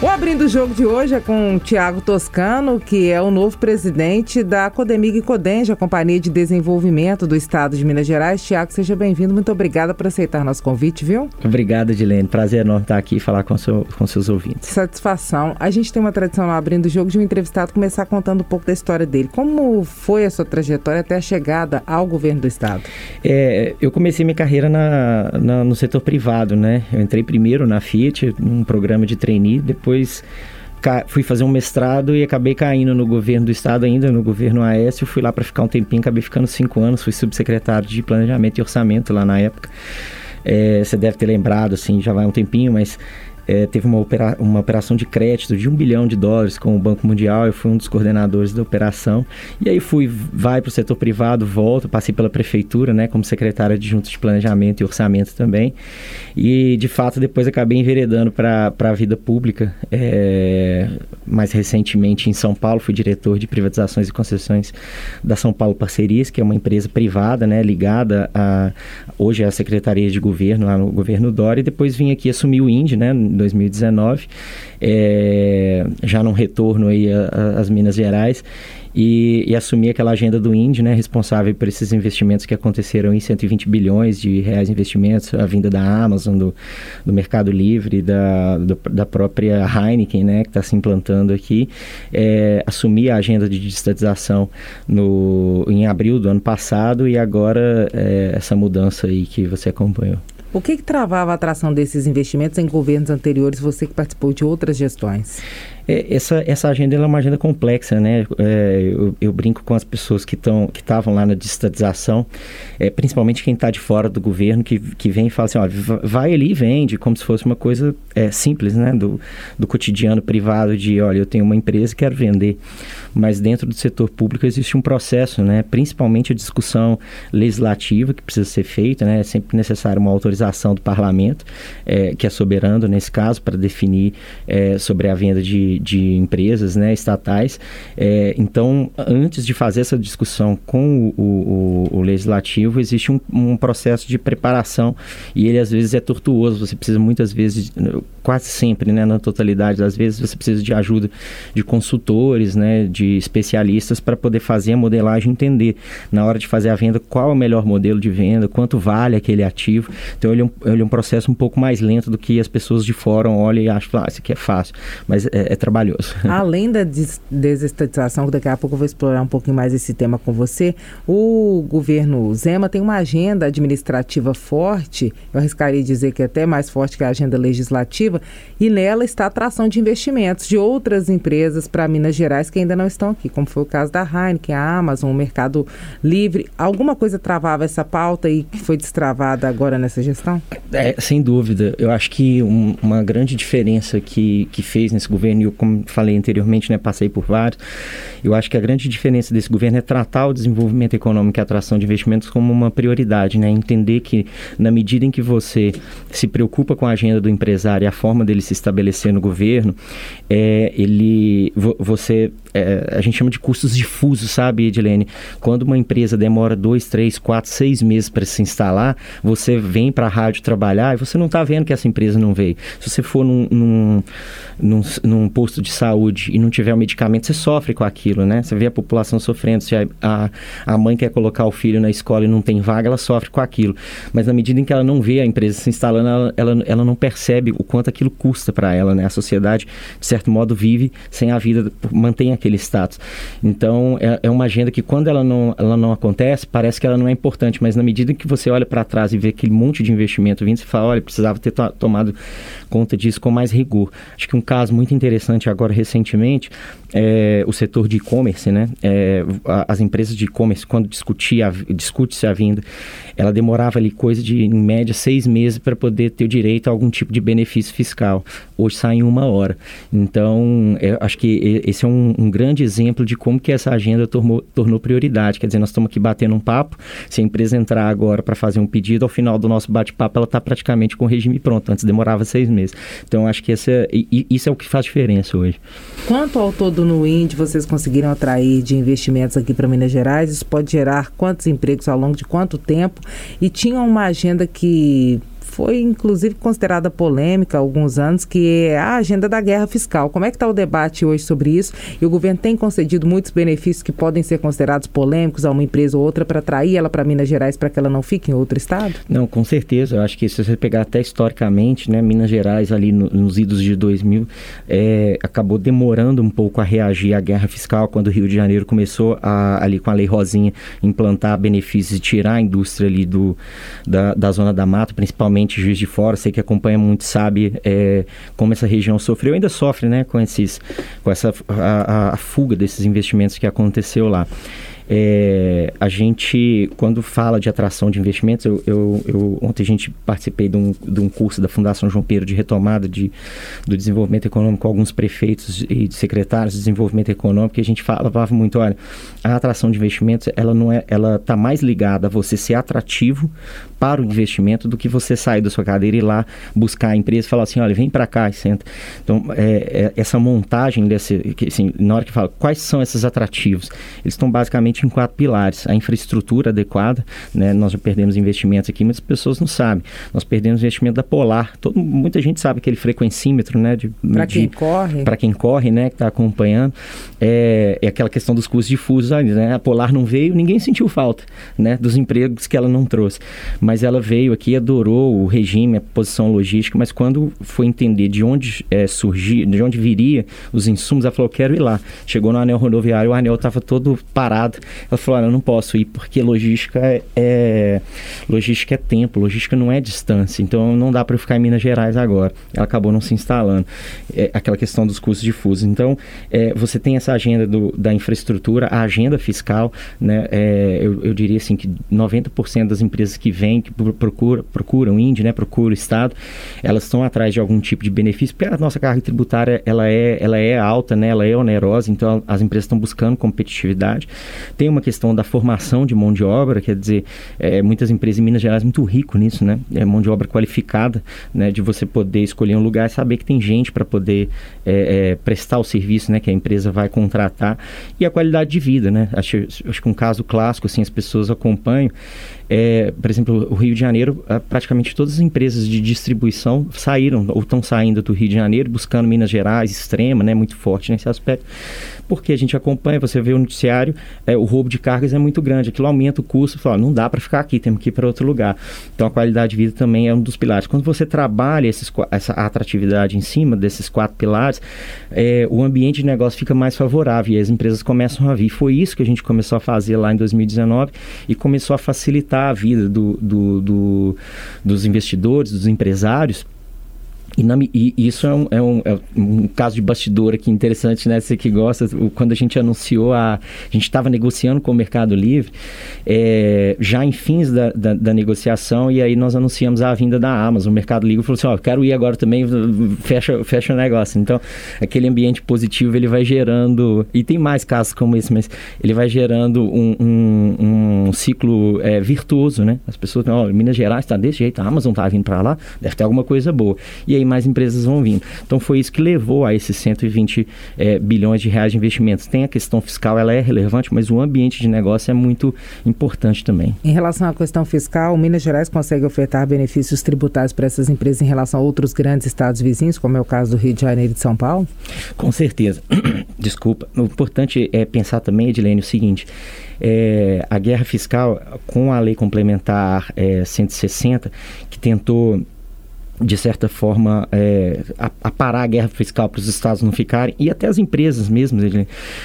O Abrindo o Jogo de hoje é com o Tiago Toscano, que é o novo presidente da Codemig Codenja, Companhia de Desenvolvimento do Estado de Minas Gerais. Tiago, seja bem-vindo. Muito obrigada por aceitar nosso convite, viu? Obrigado, Edilene. Prazer enorme estar aqui e falar com, seu, com seus ouvintes. Satisfação. A gente tem uma tradição no Abrindo o Jogo de um entrevistado começar contando um pouco da história dele. Como foi a sua trajetória até a chegada ao governo do Estado? É, eu comecei minha carreira na, na, no setor privado, né? Eu entrei primeiro na Fiat, num programa de trainee, depois depois fui fazer um mestrado e acabei caindo no governo do estado ainda, no governo Aécio. Fui lá para ficar um tempinho, acabei ficando cinco anos. Fui subsecretário de Planejamento e Orçamento lá na época. É, você deve ter lembrado, assim, já vai um tempinho, mas é, teve uma, opera uma operação de crédito de um bilhão de dólares com o Banco Mundial. Eu fui um dos coordenadores da operação. E aí fui, vai para o setor privado, volto, passei pela prefeitura, né, como secretária adjunta de planejamento e orçamento também. E de fato depois acabei enveredando para a vida pública. É, mais recentemente em São Paulo, fui diretor de privatizações e concessões da São Paulo Parcerias, que é uma empresa privada, né, ligada a hoje é a Secretaria de Governo lá no governo Dória. E depois vim aqui assumir o INDE, né, 2019, é, já num retorno aí às Minas Gerais e, e, assumir aquela agenda do INDE, né, responsável por esses investimentos que aconteceram em 120 bilhões de reais investimentos, a vinda da Amazon, do, do Mercado Livre, da, do, da própria Heineken, né, que está se implantando aqui, é, assumir a agenda de digitalização no, em abril do ano passado e agora é, essa mudança aí que você acompanhou. O que, que travava a atração desses investimentos em governos anteriores, você que participou de outras gestões? É, essa, essa agenda é uma agenda complexa, né? É, eu, eu, brinco com as pessoas que estão que estavam lá na digitalização, é, principalmente quem está de fora do governo, que, que vem e fala assim, ó, vai ali e vende, como se fosse uma coisa é, simples, né? Do, do cotidiano privado de, olha, eu tenho uma empresa e quero vender. Mas dentro do setor público existe um processo, né? Principalmente a discussão legislativa que precisa ser feita, né? É sempre necessário uma autorização do parlamento, é, que é soberano nesse caso, para definir é, sobre a venda de de, empresas né, estatais. É, então, antes de fazer essa discussão com o, o, o legislativo, existe um, um, processo de preparação e ele às vezes é tortuoso. Você precisa muitas vezes, quase sempre, né, na totalidade das vezes, você precisa de ajuda de consultores, né, de especialistas para poder fazer a modelagem, entender na hora de fazer a venda qual é o melhor modelo de venda, quanto vale aquele ativo. Então, ele é um, ele é um processo um pouco mais lento do que as pessoas de fora olham e acham, ah, isso aqui é fácil. Mas é, é trabalhoso. Além da des desestatização, que daqui a pouco eu vou explorar um pouquinho mais esse tema com você, o governo Zema tem uma agenda administrativa forte, eu arriscaria dizer que é até mais forte que a agenda legislativa, e nela está a atração de investimentos de outras empresas para Minas Gerais que ainda não estão aqui, como foi o caso da Heineken, a Amazon, o Mercado Livre. Alguma coisa travava essa pauta e que foi destravada agora nessa gestão? É, sem dúvida. Eu acho que um, uma grande diferença que, que fez nesse governo, e eu como falei anteriormente, né, passei por vários. Eu acho que a grande diferença desse governo é tratar o desenvolvimento econômico e a atração de investimentos como uma prioridade, né? Entender que na medida em que você se preocupa com a agenda do empresário e a forma dele se estabelecer no governo, é, ele, você é, a gente chama de custos difusos, sabe, Edilene? Quando uma empresa demora dois, três, quatro, seis meses para se instalar, você vem para a rádio trabalhar e você não está vendo que essa empresa não veio. Se você for num, num, num, num, posto de saúde e não tiver o medicamento, você sofre com aquilo, né? Você vê a população sofrendo. Se a, a, a mãe quer colocar o filho na escola e não tem vaga, ela sofre com aquilo. Mas na medida em que ela não vê a empresa se instalando, ela, ela, ela não percebe o quanto aquilo custa para ela, né? A sociedade, de certo modo, vive sem a vida, mantém aquele status. Então, é, é, uma agenda que quando ela não, ela não acontece, parece que ela não é importante, mas na medida que você olha para trás e vê aquele monte de investimento vindo, você fala, olha, precisava ter to tomado conta disso com mais rigor. Acho que um caso muito interessante agora, recentemente, é o setor de e-commerce, né? É, as empresas de e-commerce, quando discute-se a vinda, ela demorava ali coisa de, em média, seis meses para poder ter o direito a algum tipo de benefício fiscal. Hoje sai em uma hora. Então, acho que esse é um, um, grande exemplo de como que essa agenda tornou, tornou prioridade. Quer dizer, nós estamos aqui batendo um papo, se a empresa entrar agora para fazer um pedido, ao final do nosso bate-papo, ela está praticamente com o regime pronto. Antes demorava seis meses. Então, acho que essa, isso é o que faz diferença hoje. Quanto ao todo no INDE vocês conseguiram atrair de investimentos aqui para Minas Gerais? Isso pode gerar quantos empregos ao longo de quanto tempo? E tinha uma agenda que foi inclusive considerada polêmica há alguns anos, que é a agenda da guerra fiscal. Como é que está o debate hoje sobre isso? E o governo tem concedido muitos benefícios que podem ser considerados polêmicos a uma empresa ou outra para atrair ela para Minas Gerais para que ela não fique em outro estado? Não, com certeza. Eu acho que se você pegar até historicamente, né, Minas Gerais ali no, nos idos de 2000 é, acabou demorando um pouco a reagir à guerra fiscal quando o Rio de Janeiro começou a, ali com a Lei Rosinha implantar benefícios e tirar a indústria ali do, da, da zona da mata, principalmente Juiz de Fora, sei que acompanha muito, sabe é, como essa região sofreu, ainda sofre, né, com esses, com essa a, a fuga desses investimentos que aconteceu lá. É, a gente, quando fala de atração de investimentos, eu, eu, eu, ontem a gente participei de um, de um curso da Fundação João Pedro de retomada de, do desenvolvimento econômico com alguns prefeitos e secretários de desenvolvimento econômico, e a gente falava muito, olha, a atração de investimentos, ela não é, ela está mais ligada a você ser atrativo para o investimento do que você sair da sua cadeira e ir lá buscar a empresa e falar assim, olha, vem para cá e senta. Então, é, é, essa montagem desse, assim, na hora que fala, quais são esses atrativos? Eles estão basicamente em quatro pilares. A infraestrutura adequada, né? Nós já perdemos investimentos aqui, muitas pessoas não sabem. Nós perdemos investimento da Polar. Todo, muita gente sabe aquele frequencímetro, né? Para quem corre. Para quem corre, né? Que está acompanhando. É, é aquela questão dos custos difusos, né? A Polar não veio, ninguém sentiu falta, né? Dos empregos que ela não trouxe mas ela veio aqui, adorou o regime, a posição logística, mas quando foi entender de onde é, surgir, de onde viria os insumos, ela falou, quero ir lá. Chegou no anel rodoviário, o anel estava todo parado. Ela falou, eu não posso ir porque logística é, é, logística é tempo, logística não é distância, então não dá para ficar em Minas Gerais agora. Ela acabou não se instalando. É, aquela questão dos custos difusos. Então, é, você tem essa agenda do, da infraestrutura, a agenda fiscal, né? É, eu, eu diria assim que 90% das empresas que vêm que procura, procuram o INDE, né, procura o Estado, elas estão atrás de algum tipo de benefício, porque a nossa carga tributária ela é, ela é alta, né, ela é onerosa, então as empresas estão buscando competitividade. Tem uma questão da formação de mão de obra, quer dizer, é, muitas empresas em Minas Gerais muito rico nisso, né, é mão de obra qualificada, né, de você poder escolher um lugar e saber que tem gente para poder é, é, prestar o serviço, né, que a empresa vai contratar e a qualidade de vida, né, acho, acho que um caso clássico, assim, as pessoas acompanham, é, por exemplo, o Rio de Janeiro, praticamente todas as empresas de distribuição saíram ou estão saindo do Rio de Janeiro, buscando Minas Gerais, extrema, né, muito forte nesse aspecto porque a gente acompanha, você vê o noticiário, é, o roubo de cargas é muito grande, aquilo aumenta o custo, fala, não dá para ficar aqui, temos que ir para outro lugar. Então a qualidade de vida também é um dos pilares. Quando você trabalha esses, essa atratividade em cima desses quatro pilares, é, o ambiente de negócio fica mais favorável e as empresas começam a vir. Foi isso que a gente começou a fazer lá em 2019 e começou a facilitar a vida do, do, do dos investidores, dos empresários e, isso é um, é, um, é um, caso de bastidor aqui interessante, né? Você que gosta, quando a gente anunciou, a, a gente estava negociando com o Mercado Livre, é, já em fins da, da, da, negociação, e aí nós anunciamos a vinda da Amazon. O Mercado Livre falou assim: Ó, oh, quero ir agora também, fecha, fecha o negócio. Então, aquele ambiente positivo ele vai gerando, e tem mais casos como esse, mas ele vai gerando um, um, um ciclo é, virtuoso, né? As pessoas, ó, oh, Minas Gerais está desse jeito, a Amazon está vindo para lá, deve ter alguma coisa boa. E aí mais empresas vão vindo. Então foi isso que levou a esses 120 é, bilhões de reais de investimentos. Tem a questão fiscal, ela é relevante, mas o ambiente de negócio é muito importante também. Em relação à questão fiscal, Minas Gerais consegue ofertar benefícios tributários para essas empresas em relação a outros grandes estados vizinhos, como é o caso do Rio de Janeiro e de São Paulo? Com certeza. Desculpa. O importante é pensar também, Edilene, o seguinte. É, a guerra fiscal, com a lei complementar é, 160, que tentou de certa forma, é, a, a, parar a guerra fiscal para os estados não ficarem, e até as empresas mesmo,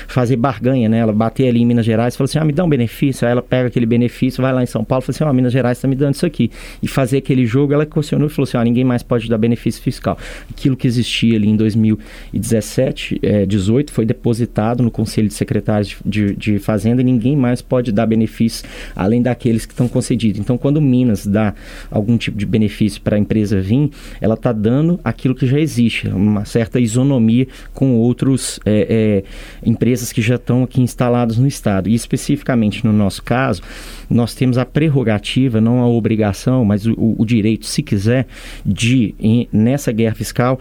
fazer barganha, né? Ela bater ali em Minas Gerais falar assim, ah, me dá um benefício, aí ela pega aquele benefício, vai lá em São Paulo fala assim, oh, Minas Gerais está me dando isso aqui. E fazer aquele jogo, ela questionou e falou assim, oh, ninguém mais pode dar benefício fiscal. Aquilo que existia ali em 2017, é, 18, foi depositado no Conselho de Secretários de, de Fazenda e ninguém mais pode dar benefícios além daqueles que estão concedidos. Então, quando Minas dá algum tipo de benefício para a empresa vir, ela está dando aquilo que já existe, uma certa isonomia com outras é, é, empresas que já estão aqui instaladas no Estado. E especificamente no nosso caso, nós temos a prerrogativa, não a obrigação, mas o, o direito, se quiser, de, em, nessa guerra fiscal,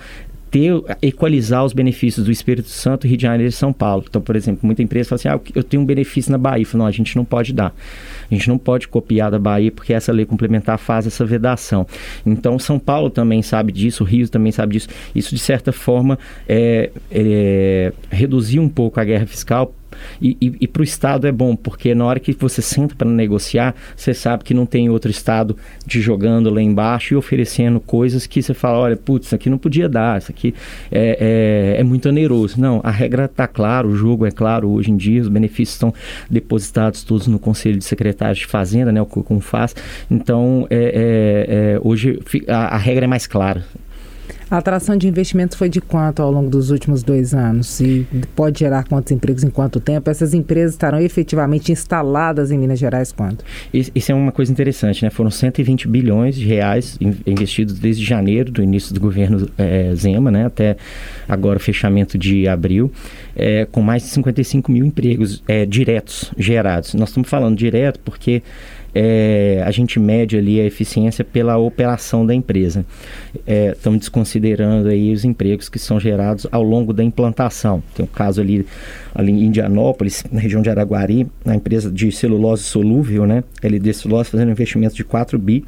ter, equalizar os benefícios do Espírito Santo, Rio de Janeiro e São Paulo. Então, por exemplo, muita empresa fala assim, ah, eu tenho um benefício na Bahia. Falo, não, a gente não pode dar. A gente não pode copiar da Bahia porque essa lei complementar faz essa vedação. Então, São Paulo também sabe disso, o Rio também sabe disso. Isso, de certa forma, é, é, reduzir um pouco a guerra fiscal e, e, e para o Estado é bom, porque na hora que você senta para negociar, você sabe que não tem outro Estado te jogando lá embaixo e oferecendo coisas que você fala, olha, putz, isso aqui não podia dar, isso aqui é, é, é muito oneroso. Não, a regra está clara, o jogo é claro hoje em dia, os benefícios estão depositados todos no Conselho de Secretários de Fazenda, né, o faz. Então, é, é, é hoje a, a regra é mais clara. A atração de investimentos foi de quanto ao longo dos últimos dois anos? E pode gerar quantos empregos em quanto tempo? Essas empresas estarão efetivamente instaladas em Minas Gerais quando? Isso é uma coisa interessante, né? Foram 120 bilhões de reais investidos desde janeiro, do início do governo é, Zema, né? Até agora o fechamento de abril, é, com mais de 55 mil empregos é, diretos gerados. Nós estamos falando direto porque é, a gente mede ali a eficiência pela operação da empresa. É, estamos desconsiderando aí os empregos que são gerados ao longo da implantação. Tem um caso ali, ali em Indianópolis, na região de Araguari, na empresa de celulose solúvel, né? LD Celulose, fazendo um investimento de 4 bi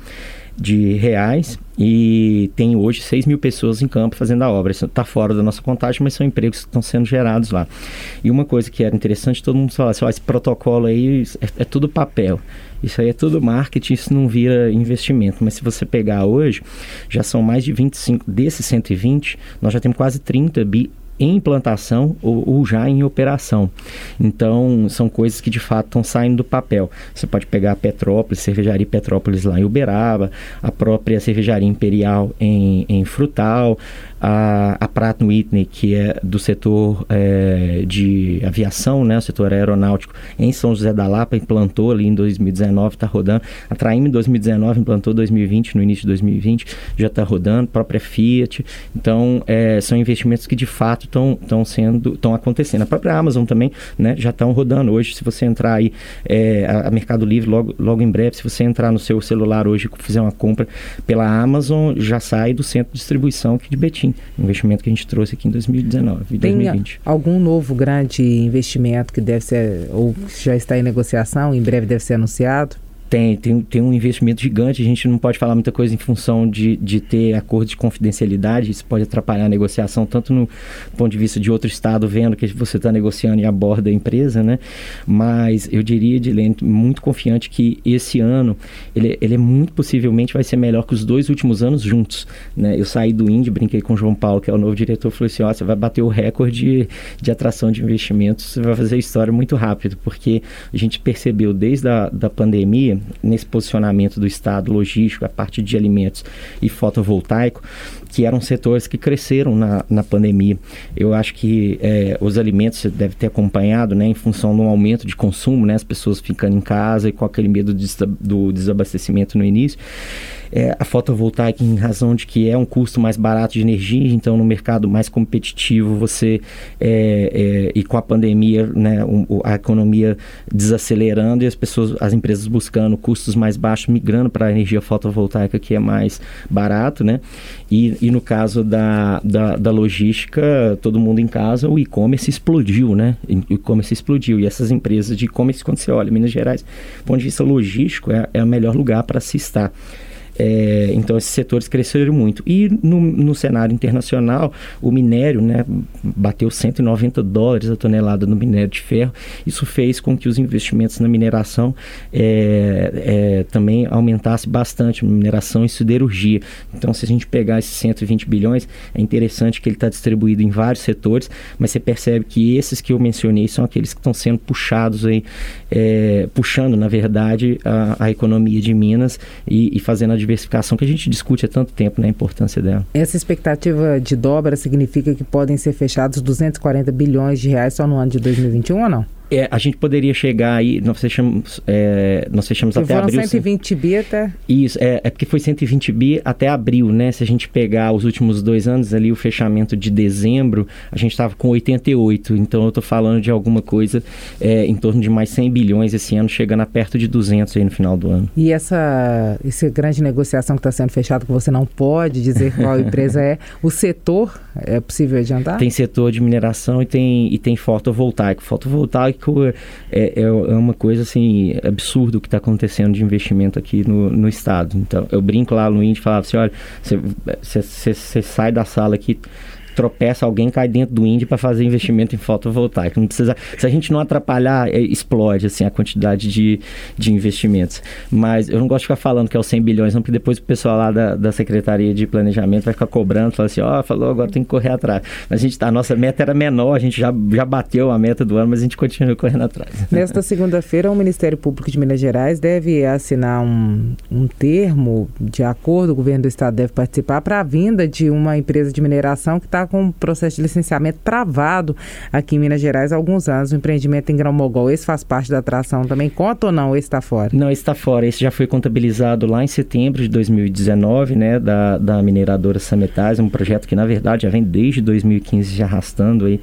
de reais e tem hoje 6 mil pessoas em campo fazendo a obra. Isso está fora da nossa contagem, mas são empregos que estão sendo gerados lá. E uma coisa que era interessante, todo mundo falava assim, esse protocolo aí é, é, tudo papel. Isso aí é tudo marketing, isso não vira investimento. Mas se você pegar hoje, já são mais de 25, desses 120, nós já temos quase 30 bi em implantação ou, ou, já em operação. Então, são coisas que de fato estão saindo do papel. Você pode pegar a Petrópolis, cervejaria Petrópolis lá em Uberaba, a própria cervejaria Imperial em, em Frutal, a, a Pratt Whitney, que é do setor é, de aviação, né, o setor aeronáutico, em São José da Lapa, implantou ali em 2019, está rodando. A Traim em 2019 implantou 2020, no início de 2020, já está rodando, própria Fiat. Então, é, são investimentos que de fato estão sendo, estão acontecendo. A própria Amazon também, né, já estão rodando. Hoje, se você entrar aí, é, a, Mercado Livre, logo, logo em breve, se você entrar no seu celular hoje e fizer uma compra pela Amazon, já sai do centro de distribuição aqui de Betim investimento que a gente trouxe aqui em 2019 e 2020. algum novo grande investimento que deve ser, ou já está em negociação, em breve deve ser anunciado? Tem, tem, tem um investimento gigante, a gente não pode falar muita coisa em função de, de ter acordo de confidencialidade, isso pode atrapalhar a negociação, tanto no ponto de vista de outro estado vendo que você está negociando e aborda a empresa, né? Mas eu diria, Edilene, muito confiante que esse ano ele, ele é muito possivelmente vai ser melhor que os dois últimos anos juntos, né? Eu saí do Indy, brinquei com o João Paulo, que é o novo diretor, falou assim, ó, você vai bater o recorde de, atração de investimentos, você vai fazer história muito rápido, porque a gente percebeu desde a da pandemia nesse posicionamento do Estado logístico, a parte de alimentos e fotovoltaico, que eram setores que cresceram na, na pandemia. Eu acho que é, os alimentos você deve ter acompanhado, né, em função do aumento de consumo, né, as pessoas ficando em casa e com aquele medo do desabastecimento no início é, a fotovoltaica em razão de que é um custo mais barato de energia, então no mercado mais competitivo você é, é, e com a pandemia, né, um, a economia desacelerando e as pessoas, as empresas buscando custos mais baixos, migrando para a energia fotovoltaica que é mais barato, né? E, e no caso da, da, da logística, todo mundo em casa, o e-commerce explodiu, né? O e-commerce explodiu e essas empresas de e-commerce, quando você olha, Minas Gerais, do ponto de vista logístico, é, é o melhor lugar para se estar. É, então, esses setores cresceram muito. E no, no, cenário internacional, o minério né, bateu 190 dólares a tonelada no minério de ferro. Isso fez com que os investimentos na mineração é, é, também aumentasse bastante, mineração e siderurgia. Então, se a gente pegar esses 120 bilhões, é interessante que ele está distribuído em vários setores, mas você percebe que esses que eu mencionei são aqueles que estão sendo puxados aí, é, puxando, na verdade, a, a economia de Minas e, e fazendo a diversificação que a gente discute há tanto tempo, né, a importância dela. Essa expectativa de dobra significa que podem ser fechados 240 bilhões de reais só no ano de 2021 ou não? É, a gente poderia chegar aí, nós fechamos, é, nós fechamos até abril. 120 bi até? Isso, é, é porque foi 120 bi até abril, né? Se a gente pegar os últimos dois anos ali, o fechamento de dezembro, a gente estava com 88. Então eu estou falando de alguma coisa é, em torno de mais 100 bilhões esse ano, chegando a perto de 200 aí no final do ano. E essa, essa grande negociação que está sendo fechada, que você não pode dizer qual empresa é, o setor é possível adiantar? Tem setor de mineração e tem, e tem fotovoltaico. Fotovoltaico é, é, é uma coisa assim absurda o que está acontecendo de investimento aqui no, no estado. Então eu brinco lá no Índio e falava assim, olha, você sai da sala aqui tropeça, alguém cai dentro do índio para fazer investimento em fotovoltaico. Não precisa, se a gente não atrapalhar, é, explode assim a quantidade de, de investimentos. Mas eu não gosto de ficar falando que é os 100 bilhões, não, porque depois o pessoal lá da, da Secretaria de Planejamento vai ficar cobrando, falar assim, ó, oh, falou, agora tem que correr atrás. Mas a gente a nossa meta era menor, a gente já, já bateu a meta do ano, mas a gente continua correndo atrás. Nesta segunda-feira, o Ministério Público de Minas Gerais deve assinar um, um termo de acordo, o governo do estado deve participar para a vinda de uma empresa de mineração que está com um processo de licenciamento travado aqui em Minas Gerais há alguns anos, o empreendimento em Grão-Mogol. Esse faz parte da atração também? Conta ou não? Esse está fora? Não, esse está fora. Esse já foi contabilizado lá em setembro de 2019, né, da, da mineradora Sametais, um projeto que, na verdade, já vem desde 2015 já arrastando aí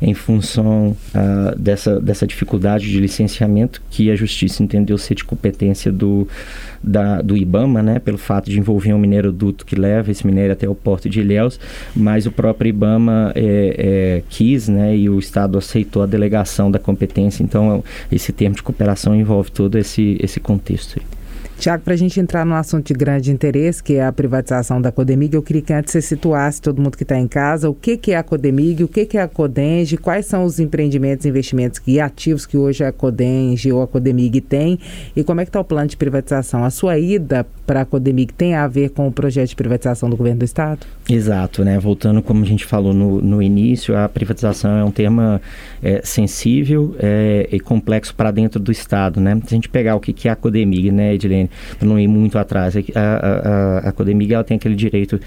em função uh, dessa, dessa dificuldade de licenciamento que a justiça entendeu ser de competência do, da, do IBAMA, né, pelo fato de envolver um minério duto que leva esse minério até o porto de Ilhéus, mas o próprio IBAMA é, é, quis, né, e o Estado aceitou a delegação da competência, então esse termo de cooperação envolve todo esse, esse contexto. Aí. Tiago, para a gente entrar num assunto de grande interesse, que é a privatização da Codemig, eu queria que antes você situasse todo mundo que está em casa o que, que é a Codemig, o que, que é a Codenge, quais são os empreendimentos, investimentos e ativos que hoje a Codenge ou a Codemig tem e como é que está o plano de privatização. A sua ida para a Codemig tem a ver com o projeto de privatização do governo do Estado? Exato, né? Voltando como a gente falou no, no início, a privatização é um tema é, sensível é, e complexo para dentro do Estado, né? Se a gente pegar o que, que é a Codemig, né, Edilene? Para não ir muito atrás. A, a, a, Codemig ela tem aquele direito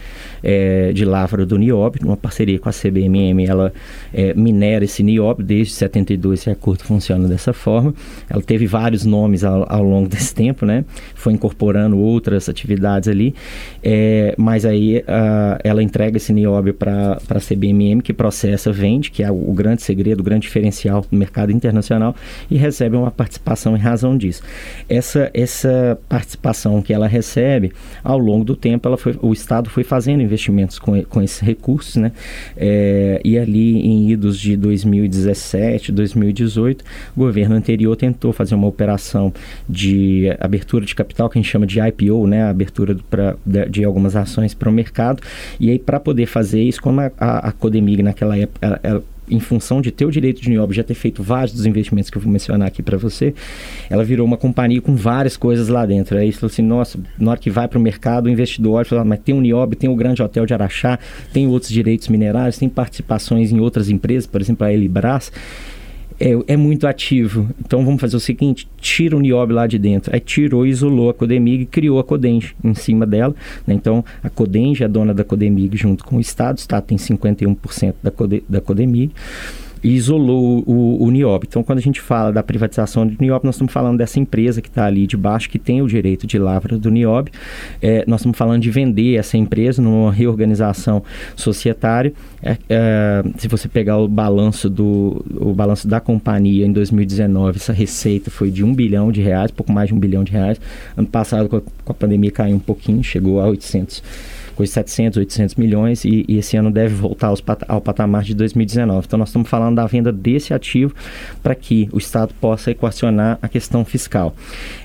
é, de lavra do nióbio, numa parceria com a CBMM, ela é, minera esse nióbio, desde 72 esse acordo funciona dessa forma. Ela teve vários nomes ao, ao longo desse tempo, né? Foi incorporando outras atividades ali, é, mas aí ela entrega esse nióbio para a CBMM, que processa, vende, que é o, grande segredo, o grande diferencial no mercado internacional, e recebe uma participação em razão disso. Essa, essa participação que ela recebe, ao longo do tempo, ela foi, o Estado foi fazendo investimentos com, com esses recursos, né? É, e ali em idos de 2017, 2018, o governo anterior tentou fazer uma operação de abertura de capital, que a gente chama de IPO, né? Abertura pra, de, de algumas ações para o mercado. E aí, para poder fazer isso, como a, a, a Codemig naquela época, ela, ela em função de ter o direito de nióbio, já ter feito vários dos investimentos que eu vou mencionar aqui para você, ela virou uma companhia com várias coisas lá dentro. Aí falou assim, nossa, na hora que vai para o mercado, o investidor olha fala, mas tem o nióbio, tem o Grande Hotel de Araxá, tem outros direitos minerários, tem participações em outras empresas, por exemplo, a Elibras é, é, muito ativo. Então vamos fazer o seguinte: tira o nióbio lá de dentro. Aí tirou, isolou a Codemig e criou a Codenge em cima dela. Né? Então a Codenge é dona da Codemig junto com o Estado. O Estado tem 51% da, Code, da Codemig e isolou o, o NIOB. Então, quando a gente fala da privatização do NIOB, nós estamos falando dessa empresa que está ali de baixo, que tem o direito de lavra do NIOB. É, nós estamos falando de vender essa empresa numa reorganização societária. É, é, se você pegar o balanço, do, o balanço da companhia em 2019, essa receita foi de um bilhão de reais, pouco mais de um bilhão de reais. Ano passado, com a, com a pandemia, caiu um pouquinho, chegou a 800 coisa 700, 800 milhões e, e esse ano deve voltar aos, ao patamar de 2019. Então nós estamos falando da venda desse ativo para que o Estado possa equacionar a questão fiscal.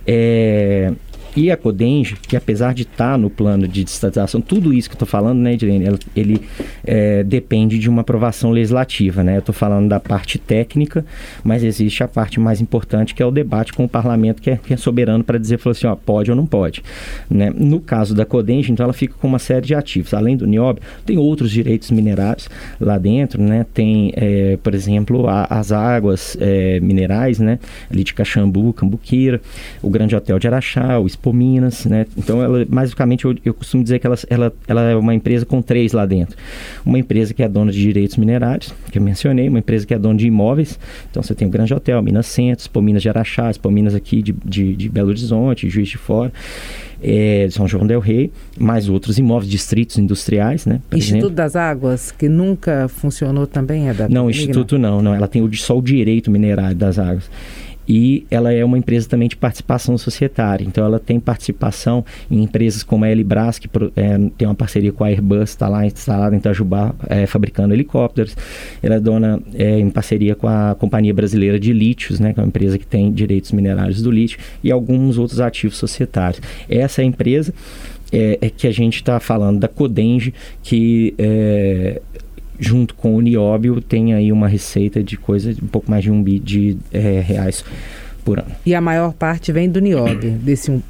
É, e a Codenge, que apesar de estar tá no plano de estatização, tudo isso que eu estou falando, né, Edilene, ele, ele é, depende de uma aprovação legislativa, né? Eu estou falando da parte técnica, mas existe a parte mais importante, que é o debate com o parlamento, que é, que é soberano para dizer, assim, ó, pode ou não pode. Né? No caso da Codenge, então ela fica com uma série de ativos. Além do nióbio, tem outros direitos minerários lá dentro, né? Tem, é, por exemplo, a, as águas é, minerais, né? Ali de Caxambu, Cambuquira, o Grande Hotel de Araxá, o Pominas, né? Então, ela, basicamente, eu, eu costumo dizer que ela, ela, ela é uma empresa com três lá dentro. Uma empresa que é dona de direitos minerários, que eu mencionei, uma empresa que é dona de imóveis. Então, você tem o Grande Hotel, Minas Centros, Pominas de Araxá, Pominas aqui de, de, de Belo Horizonte, Juiz de Fora é, São João del Rei, mais outros imóveis, distritos industriais, né? Instituto exemplo. das Águas, que nunca funcionou também, é da Não, Instituto não, não. Ela tem o, só o direito minerário das águas e ela é uma empresa também de participação societária. Então, ela tem participação em empresas como a Elibras, que é, tem uma parceria com a Airbus, está lá instalada em Itajubá, é, fabricando helicópteros. Ela é dona é, em parceria com a Companhia Brasileira de Lítios, né, que é uma empresa que tem direitos minerários do lítio, e alguns outros ativos societários. Essa é a empresa é, é que a gente está falando da Codenge, que é, junto com o nióbio, tem aí uma receita de coisa de um pouco mais de um bi de é, reais por ano. E a maior parte vem do nióbio, desse um...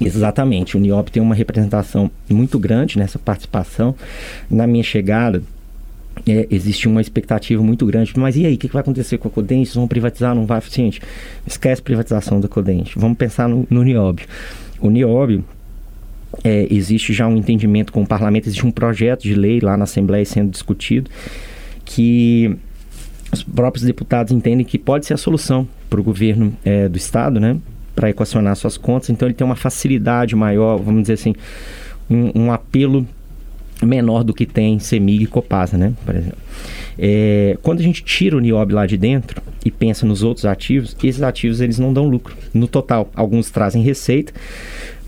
Exatamente, o nióbio tem uma representação muito grande nessa participação. Na minha chegada, é, existe uma expectativa muito grande. Mas e aí, o que, que, vai acontecer com a Codente? Vão privatizar? Não vai? Gente, esquece a privatização da Codente. Vamos pensar no, no nióbio. O nióbio é, existe já um entendimento com o parlamento, existe um projeto de lei lá na Assembleia sendo discutido que os próprios deputados entendem que pode ser a solução para o governo é, do Estado, né? Para equacionar suas contas. Então ele tem uma facilidade maior, vamos dizer assim, um, um apelo menor do que tem CEMIG e Copasa, né? Por exemplo. É, quando a gente tira o NIOB lá de dentro e pensa nos outros ativos, esses ativos eles não dão lucro no total. Alguns trazem receita,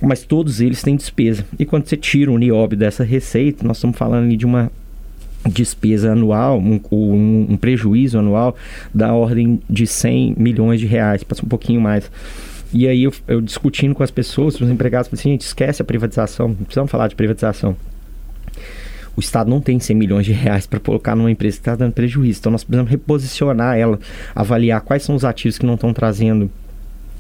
mas todos eles têm despesa. E quando você tira o NIOB dessa receita, nós estamos falando de uma despesa anual, um, um, um, prejuízo anual da ordem de 100 milhões de reais, passa um pouquinho mais. E aí eu, eu discutindo com as pessoas, os empregados, assim, gente, esquece a privatização, não precisamos falar de privatização o Estado não tem 100 milhões de reais para colocar numa empresa que está dando prejuízo. Então nós precisamos reposicionar ela, avaliar quais são os ativos que não estão trazendo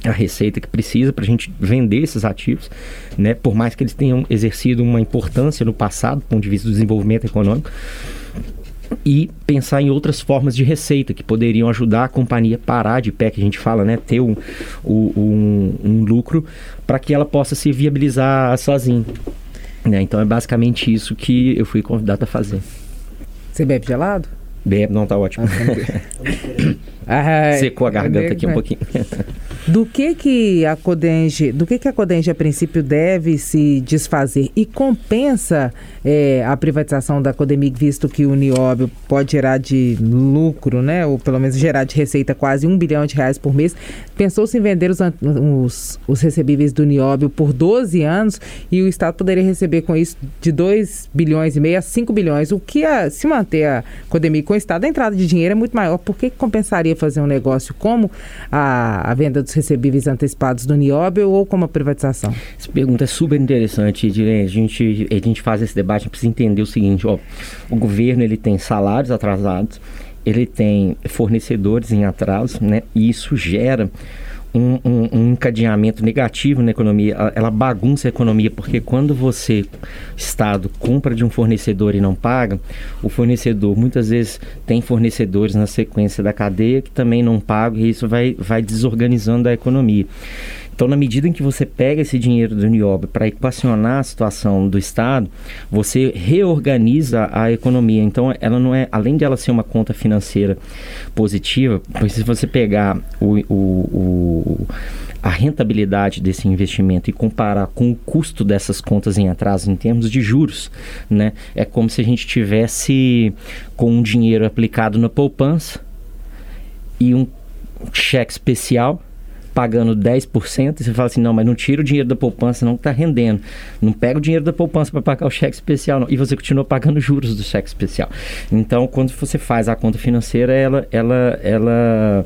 a receita que precisa para a gente vender esses ativos, né? Por mais que eles tenham exercido uma importância no passado, do ponto de vista do desenvolvimento econômico, e pensar em outras formas de receita que poderiam ajudar a companhia parar de pé, que a gente fala, né? Ter um, um, um lucro para que ela possa se viabilizar sozinha. Né? Então é basicamente isso que eu fui convidado a fazer. Você bebe gelado? Bebe, não, tá ótimo. Ah, Secou a garganta aqui um pouquinho. Do que que a Codenge, do que que a Codenge a princípio deve se desfazer e compensa é, a privatização da Codemig, visto que o Nióbio pode gerar de lucro, né, ou pelo menos gerar de receita quase um bilhão de reais por mês. Pensou-se em vender os, os, os recebíveis do Nióbio por 12 anos e o Estado poderia receber com isso de 2 bilhões e meio a 5 bilhões. O que a, se manter a Codemig com o Estado, a entrada de dinheiro é muito maior. Por que compensaria fazer um negócio como a, a venda dos recebíveis antecipados do Nióbio ou como a privatização? Essa pergunta é super interessante. A gente, a gente faz esse debate, precisa entender o seguinte: ó, o governo ele tem salários atrasados, ele tem fornecedores em atraso, né? E isso gera um, um, um, encadeamento negativo na economia, ela bagunça a economia, porque quando você, Estado, compra de um fornecedor e não paga, o fornecedor muitas vezes tem fornecedores na sequência da cadeia que também não pagam e isso vai, vai desorganizando a economia. Então, na medida em que você pega esse dinheiro do Niobe para equacionar a situação do Estado, você reorganiza a economia. Então, ela não é, além de ela ser uma conta financeira positiva, se você pegar o, o, o a rentabilidade desse investimento e comparar com o custo dessas contas em atraso em termos de juros, né? É como se a gente tivesse com um dinheiro aplicado na poupança e um cheque especial pagando 10%, e você fala assim, não, mas não tira o dinheiro da poupança, não que está rendendo. Não pega o dinheiro da poupança para pagar o cheque especial, não. E você continua pagando juros do cheque especial. Então, quando você faz a conta financeira, ela, ela, ela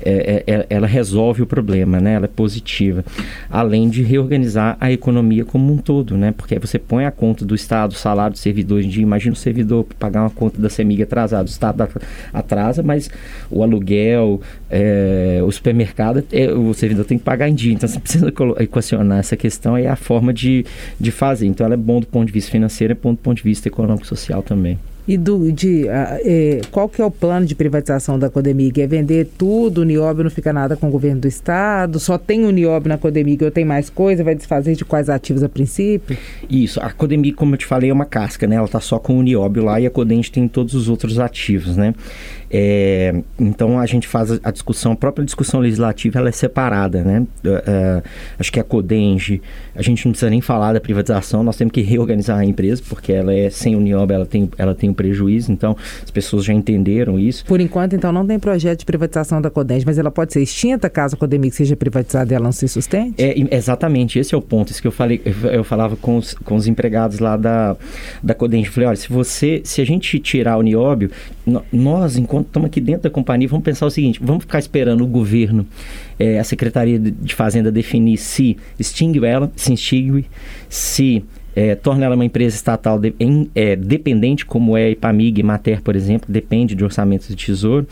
é, é, é, ela resolve o problema, né? Ela é positiva. Além de reorganizar a economia como um todo, né? Porque aí você põe a conta do Estado, salário do servidor em. Imagina o servidor pagar uma conta da CEMIG atrasada. O Estado atrasa, mas o aluguel, é, o supermercado, é, o servidor tem que pagar em dia. Então você precisa equacionar essa questão e é a forma de, de fazer. Então ela é bom do ponto de vista financeiro e é bom do ponto de vista econômico-social também. E do, de, uh, é, qual que é o plano de privatização da Codemig? É vender tudo, o Nióbio não fica nada com o governo do estado? Só tem o Nióbio na Codemig ou tem mais coisa? Vai desfazer de quais ativos a princípio? Isso, a Codemig, como eu te falei, é uma casca, né? Ela está só com o Nióbio lá e a Codente tem todos os outros ativos, né? É, então a gente faz a discussão, a própria discussão legislativa ela é separada, né? Uh, acho que a Codenge, a gente não precisa nem falar da privatização, nós temos que reorganizar a empresa, porque ela é sem o Nióbio, ela tem, ela tem um prejuízo, então as pessoas já entenderam isso. Por enquanto, então, não tem projeto de privatização da Codenge, mas ela pode ser extinta caso a Codemig seja privatizada e ela não se sustente? É, exatamente, esse é o ponto, isso que eu falei, eu falava com os, com os empregados lá da, da Codenge, falei, olha, se você, se a gente tirar o Nióbio, nós, enquanto estamos aqui dentro da companhia, vamos pensar o seguinte: vamos ficar esperando o governo, é, a Secretaria de Fazenda definir se extingue ela, se extingue, se é, torna ela uma empresa estatal de, em, é, dependente, como é a Ipamig e Mater, por exemplo, depende de orçamentos de tesouro,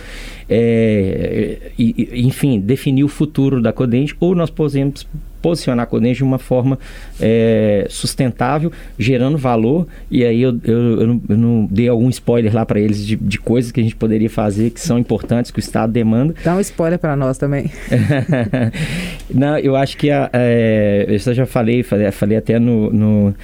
é, e, enfim, definir o futuro da Codente, ou nós podemos posicionar a Codente de uma forma é, sustentável, gerando valor. E aí eu, eu, eu, não, eu não, dei algum spoiler lá para eles de, de, coisas que a gente poderia fazer que são importantes, que o Estado demanda. Dá um spoiler para nós também. não, eu acho que a, é, eu já falei, falei, falei até no, no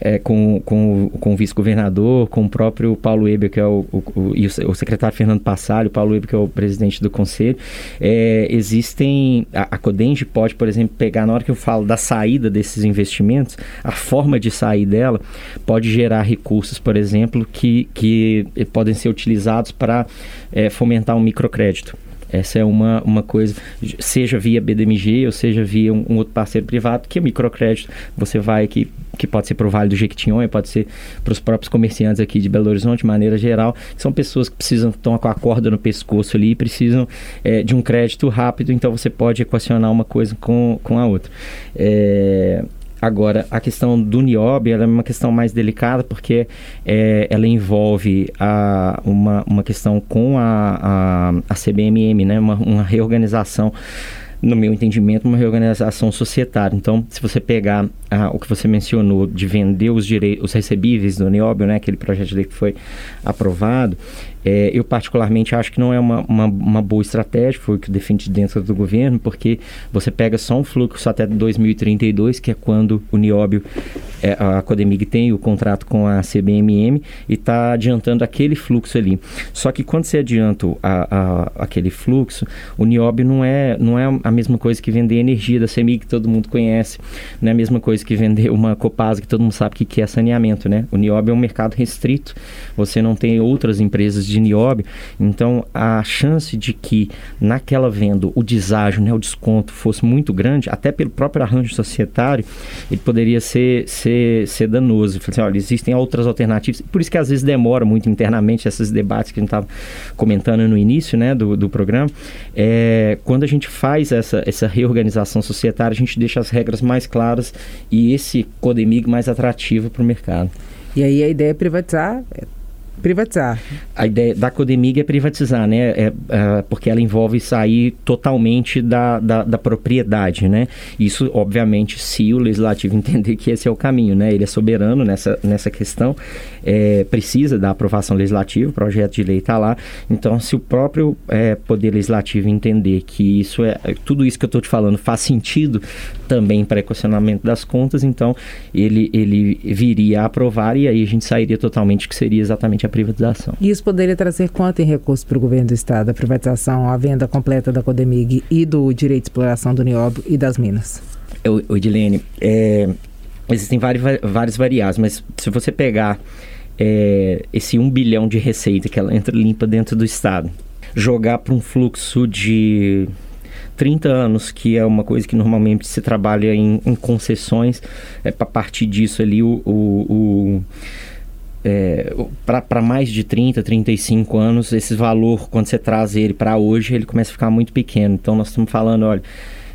é, com, com, com o vice-governador, com o próprio Paulo Weber, que é o, o, o, e o, secretário Fernando Passalho, Paulo Weber, que é o presidente do conselho, é, existem, a, a Codenge pode, por exemplo, pegar, na hora que eu falo da saída desses investimentos, a forma de sair dela pode gerar recursos, por exemplo, que, que podem ser utilizados para é, fomentar um microcrédito. Essa é uma, uma coisa, seja via BDMG ou seja via um, um outro parceiro privado, que é microcrédito. Você vai aqui, que pode ser para o Vale do Jequitinhonha, pode ser para os próprios comerciantes aqui de Belo Horizonte, de maneira geral. São pessoas que precisam, estão com a corda no pescoço ali precisam é, de um crédito rápido, então você pode equacionar uma coisa com, com a outra. É, Agora, a questão do nióbio é uma questão mais delicada porque é, ela envolve a, uma, uma questão com a, a, a CBMM, né? uma, uma reorganização no meu entendimento, uma reorganização societária. Então, se você pegar o que você mencionou de vender os direitos, os recebíveis do Nióbio, né, aquele projeto de lei que foi aprovado, é, eu particularmente acho que não é uma, uma, uma, boa estratégia, foi o que defende dentro do governo, porque você pega só um fluxo até 2032, que é quando o Nióbio, é, a Codemig tem o contrato com a CBMM e está adiantando aquele fluxo ali. Só que quando você adianta a, a, aquele fluxo, o Nióbio não é, não é a mesma coisa que vender energia da CEMIG, que todo mundo conhece, não é a mesma coisa que vender uma Copasa, que todo mundo sabe que é saneamento, né? O Nióbio é um mercado restrito, você não tem outras empresas de nióbio, então a chance de que naquela venda o deságio, né, o desconto fosse muito grande, até pelo próprio arranjo societário, ele poderia ser, ser, ser danoso. Assim, olha, existem outras alternativas, por isso que às vezes demora muito internamente esses debates que a gente estava comentando no início né, do, do programa. É, quando a gente faz essa, essa reorganização societária, a gente deixa as regras mais claras e esse Codemig mais atrativo para o mercado. E aí a ideia é privatizar privatizar. A ideia da Codemig é privatizar, né? É, é, porque ela envolve sair totalmente da, da, da, propriedade, né? Isso, obviamente, se o legislativo entender que esse é o caminho, né? Ele é soberano nessa, nessa questão, é, precisa da aprovação legislativa, o projeto de lei está lá. Então, se o próprio é, poder legislativo entender que isso é tudo isso que eu estou te falando faz sentido também para equacionamento das contas, então ele, ele viria a aprovar e aí a gente sairia totalmente que seria exatamente a privatização. E isso poderia trazer quanto em recursos para o governo do Estado, a privatização, a venda completa da Codemig e do direito de exploração do nióbio e das minas? O, Edilene, é, existem vários, vários variáveis, mas se você pegar é, esse 1 bilhão de receita que ela entra limpa dentro do Estado, jogar para um fluxo de 30 anos, que é uma coisa que normalmente se trabalha em, em concessões, é para partir disso ali o, o, o é, para mais de 30, 35 anos, esse valor, quando você traz ele para hoje, ele começa a ficar muito pequeno. Então, nós estamos falando, olha,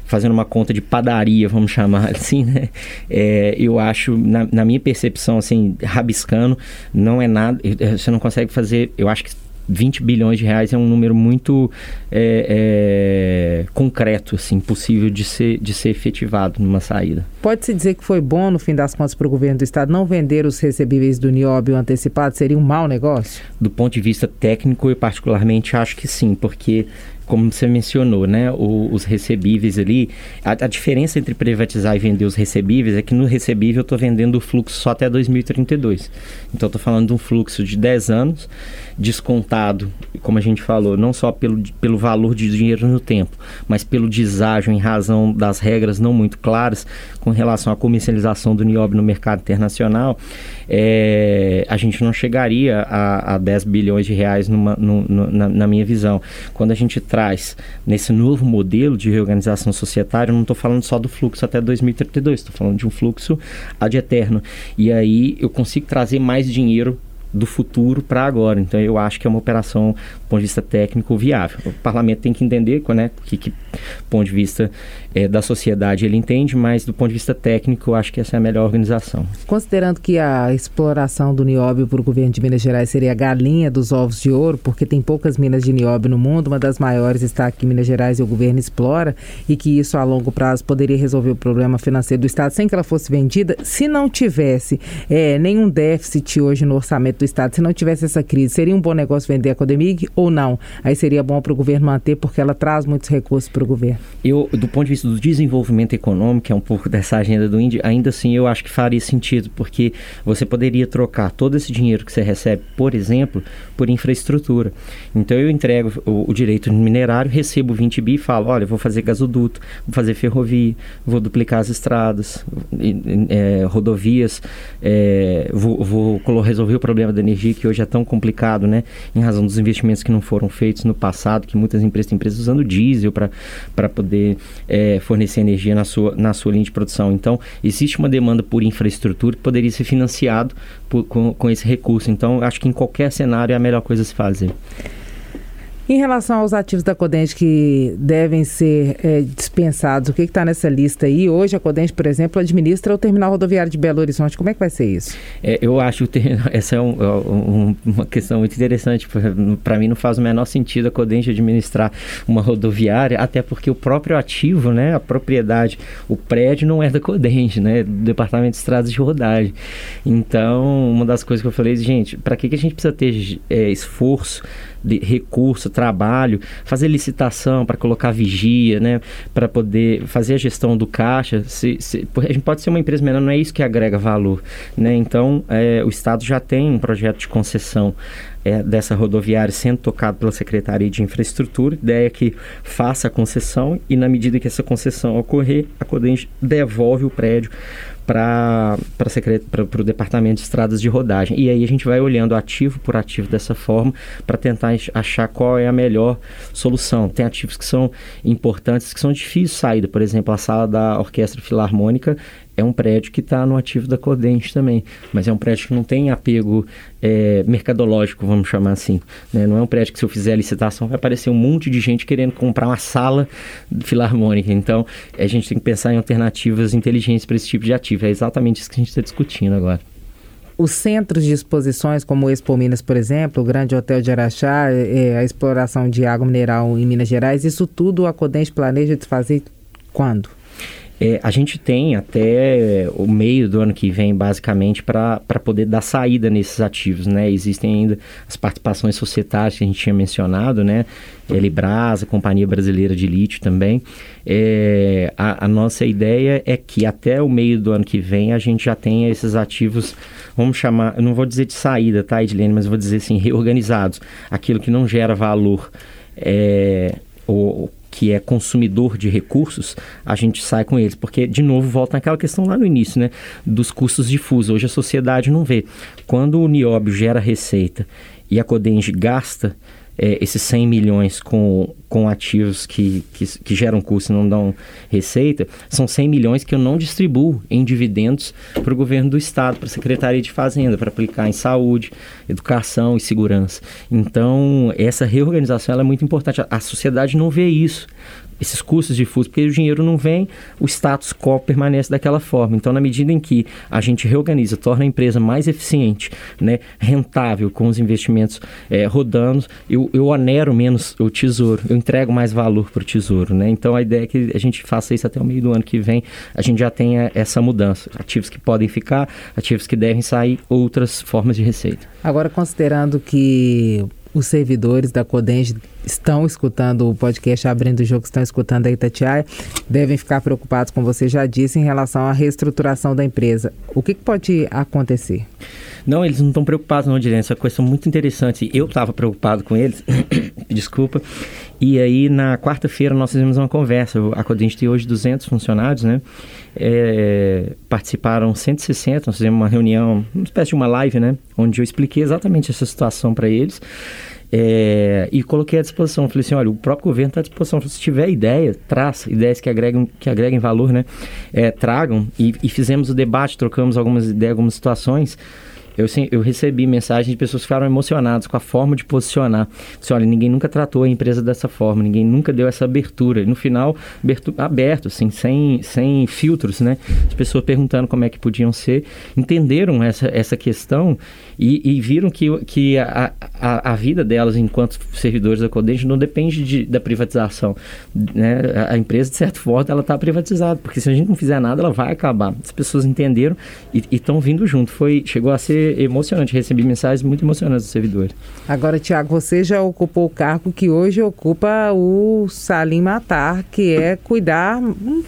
fazendo uma conta de padaria, vamos chamar assim, né? É, eu acho, na, na, minha percepção, assim, rabiscando, não é nada, você não consegue fazer, eu acho que 20 bilhões de reais é um número muito é, é, concreto, assim, possível de ser, de ser efetivado numa saída. Pode-se dizer que foi bom, no fim das contas, para o governo do Estado não vender os recebíveis do Nióbio antecipado? Seria um mau negócio? Do ponto de vista técnico, eu particularmente acho que sim, porque como você mencionou, né, o, os recebíveis ali, a, a, diferença entre privatizar e vender os recebíveis é que no recebível eu estou vendendo o fluxo só até 2032. Então, estou falando de um fluxo de 10 anos, descontado, como a gente falou, não só pelo, pelo valor de dinheiro no tempo, mas pelo deságio em razão das regras não muito claras com relação à comercialização do nióbio no mercado internacional, é, a gente não chegaria a, a 10 bilhões de reais numa, na, na minha visão. Quando a gente traz nesse novo modelo de reorganização societária, eu não estou falando só do fluxo até 2032, estou falando de um fluxo ad eterno. E aí eu consigo trazer mais dinheiro do futuro para agora. Então eu acho que é uma operação, do ponto de vista técnico, viável. O parlamento tem que entender né, que, que ponto de vista é, da sociedade ele entende, mas do ponto de vista técnico eu acho que essa é a melhor organização. Considerando que a exploração do nióbio para o governo de Minas Gerais seria a galinha dos ovos de ouro, porque tem poucas minas de nióbio no mundo, uma das maiores está aqui em Minas Gerais e o governo explora, e que isso a longo prazo poderia resolver o problema financeiro do Estado sem que ela fosse vendida, se não tivesse é, nenhum déficit hoje no orçamento do do Estado, se não tivesse essa crise, seria um bom negócio vender a Codemig ou não? Aí seria bom para o governo manter, porque ela traz muitos recursos para o governo. Eu, do ponto de vista do desenvolvimento econômico, é um pouco dessa agenda do Índia, ainda assim eu acho que faria sentido, porque você poderia trocar todo esse dinheiro que você recebe, por exemplo, por infraestrutura. Então eu entrego o, o direito minerário, recebo 20 bi e falo, olha, vou fazer gasoduto, vou fazer ferrovia, vou duplicar as estradas, é, rodovias, é, vou, vou resolver o problema da energia que hoje é tão complicado, né? Em razão dos investimentos que não foram feitos no passado, que muitas empresas têm empresas usando diesel para poder é, fornecer energia na sua, na sua linha de produção. Então, existe uma demanda por infraestrutura que poderia ser financiado por, com, com esse recurso. Então, acho que em qualquer cenário é a melhor coisa a se fazer. Em relação aos ativos da Codente que devem ser é, dispensados, o que está nessa lista aí? Hoje a Codente, por exemplo, administra o terminal rodoviário de Belo Horizonte. Como é que vai ser isso? É, eu acho que essa é um, é um, uma questão muito interessante. Para mim não faz o menor sentido a Codente administrar uma rodoviária, até porque o próprio ativo, né, a propriedade, o prédio não é da Codente, né, do Departamento de Estradas de Rodagem. Então, uma das coisas que eu falei, gente, para que, que a gente precisa ter é, esforço de recurso, trabalho, fazer licitação para colocar vigia, né, para poder fazer a gestão do caixa. Se, se, a gente pode ser uma empresa menor, não é isso que agrega valor, né? Então, é, o Estado já tem um projeto de concessão é, dessa rodoviária sendo tocado pela Secretaria de Infraestrutura. Ideia é que faça a concessão e, na medida que essa concessão ocorrer, a Codente devolve o prédio para o Departamento de Estradas de Rodagem. E aí a gente vai olhando ativo por ativo dessa forma para tentar achar qual é a melhor solução. Tem ativos que são importantes, que são difíceis de saída. Por exemplo, a sala da Orquestra Filarmônica é um prédio que está no ativo da Codente também, mas é um prédio que não tem apego é, mercadológico, vamos chamar assim. Né? Não é um prédio que se eu fizer a licitação vai aparecer um monte de gente querendo comprar uma sala filarmônica. Então, a gente tem que pensar em alternativas inteligentes para esse tipo de ativo. É exatamente isso que a gente está discutindo agora. Os centros de exposições, como o Expo Minas, por exemplo, o Grande Hotel de Araxá, é, a exploração de água mineral em Minas Gerais, isso tudo a Codente planeja de fazer quando? É, a gente tem até o meio do ano que vem, basicamente, para poder dar saída nesses ativos, né? Existem ainda as participações societárias que a gente tinha mencionado, né? Elibras, a Companhia Brasileira de Lítio também. É, a, a, nossa ideia é que até o meio do ano que vem a gente já tenha esses ativos, vamos chamar, não vou dizer de saída, tá, Edilene, mas vou dizer assim, reorganizados. Aquilo que não gera valor é, que é consumidor de recursos, a gente sai com eles. Porque, de novo, volta naquela questão lá no início, né? Dos custos difusos. Hoje a sociedade não vê. Quando o nióbio gera receita e a Codenge gasta, é, esses 100 milhões com, com ativos que, que, que, geram custo e não dão receita, são 100 milhões que eu não distribuo em dividendos para o governo do Estado, para a Secretaria de Fazenda, para aplicar em saúde, educação e segurança. Então, essa reorganização é muito importante. A, a sociedade não vê isso esses custos difusos, porque o dinheiro não vem, o status quo permanece daquela forma. Então, na medida em que a gente reorganiza, torna a empresa mais eficiente, né, rentável, com os investimentos é, rodando, eu, eu onero menos o tesouro, eu entrego mais valor para o tesouro. Né? Então, a ideia é que a gente faça isso até o meio do ano que vem, a gente já tenha essa mudança. Ativos que podem ficar, ativos que devem sair, outras formas de receita. Agora, considerando que os servidores da Codenge estão escutando o podcast Abrindo o Jogo, estão escutando a Itatiaia, devem ficar preocupados, como você já disse, em relação à reestruturação da empresa. O que, que pode acontecer? Não, eles não estão preocupados não, Direne. Essa é questão muito interessante. Eu estava preocupado com eles, desculpa. E aí, na quarta-feira, nós fizemos uma conversa. A Codente tem hoje 200 funcionários, né? É, participaram 160, nós fizemos uma reunião, uma espécie de uma live, né? Onde eu expliquei exatamente essa situação para eles. É, e coloquei à disposição. Falei assim: olha, o próprio governo está à disposição. Se tiver ideia, traz ideias que agregam, que agreguem valor, né? É, tragam. E, e, fizemos o debate, trocamos algumas ideias, algumas situações. Eu, eu recebi mensagens de pessoas que ficaram emocionadas com a forma de posicionar. Disse, olha, ninguém nunca tratou a empresa dessa forma, ninguém nunca deu essa abertura. E no final, aberto, aberto assim, sem, sem filtros, né? As pessoas perguntando como é que podiam ser, entenderam essa, essa questão e, e viram que, que a, a, a, vida delas enquanto servidores da Codente não depende de, da privatização. Né? A, a empresa, de certo modo, ela está privatizada, porque se a gente não fizer nada, ela vai acabar. As pessoas entenderam e estão vindo junto. Foi, chegou a ser emocionante, recebi mensagens muito emocionantes dos servidores. Agora, Tiago, você já ocupou o cargo que hoje ocupa o Salim Matar, que é cuidar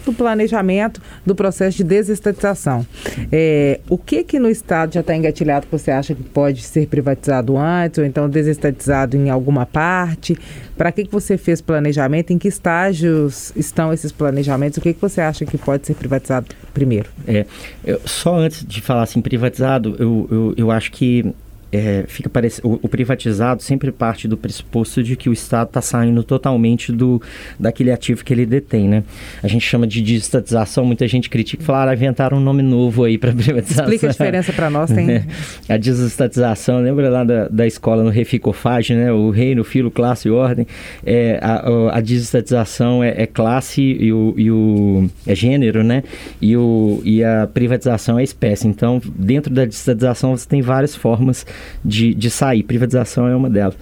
do planejamento do processo de desestatização. É, o que que no Estado já está engatilhado que você acha que pode ser privatizado antes ou então desestatizado em alguma parte? Para que, que você fez planejamento? Em que estágios estão esses planejamentos? O que, que você acha que pode ser privatizado primeiro? É, eu, só antes de falar assim, privatizado, eu, eu, eu acho que é, fica parece, o, o, privatizado sempre parte do pressuposto de que o Estado está saindo totalmente do daquele ativo que ele detém, né? A gente chama de desestatização, muita gente critica e fala, ah, inventaram um nome novo aí para privatização. Explica a diferença para nós, tem... É, a desestatização, lembra lá da, da escola no Reficofage, né? O reino, filo, classe e ordem. É, a, a desestatização é, é, classe e o, e o é gênero, né? E, o, e a privatização é espécie. Então, dentro da desestatização você tem várias formas de, de sair. Privatização é uma delas.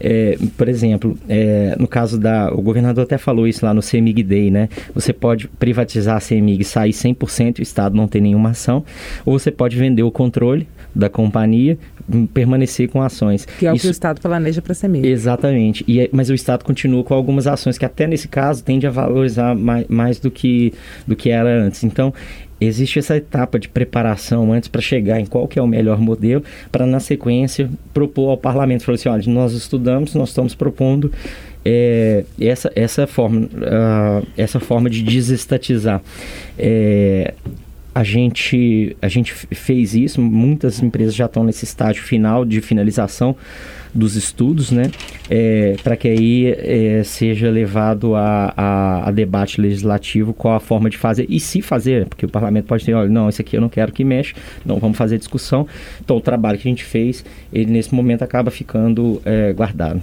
É, por exemplo, é, no caso da. O governador até falou isso lá no CEMIG Day, né? Você pode privatizar a CEMIG e sair 100% o Estado não tem nenhuma ação, ou você pode vender o controle da companhia, permanecer com ações. Que é o Isso... que o Estado planeja para a CEMIG. Exatamente. E, é, mas o Estado continua com algumas ações que até nesse caso tende a valorizar mais, mais do, que, do que era antes. Então, existe essa etapa de preparação antes para chegar em qual que é o melhor modelo, para na sequência propor ao parlamento, falar assim, olha, nós estudamos, nós estamos propondo é, essa, essa, forma, uh, essa forma de desestatizar. É, a gente, a gente fez isso, muitas empresas já estão nesse estágio final de finalização dos estudos, né? É, para que aí é, seja levado a, a, a, debate legislativo qual a forma de fazer e se fazer, porque o parlamento pode ter, olha, não, esse aqui eu não quero que mexa, não vamos fazer discussão. Então o trabalho que a gente fez, ele nesse momento acaba ficando é, guardado.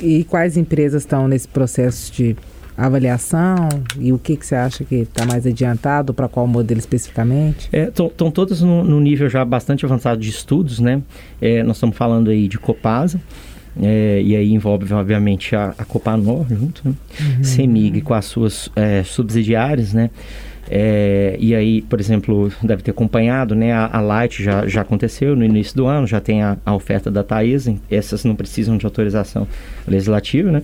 E quais empresas estão nesse processo de avaliação e o que, que você acha que está mais adiantado, para qual modelo especificamente? Estão é, todas no, no, nível já bastante avançado de estudos, né? É, nós estamos falando aí de Copasa, é, e aí envolve, obviamente, a, a Copanor junto, né? Uhum. CEMIG com as suas é, subsidiárias, né? É, e aí, por exemplo, deve ter acompanhado, né? A, a, Light já, já aconteceu no início do ano, já tem a, a oferta da Taesa, essas não precisam de autorização legislativa, né?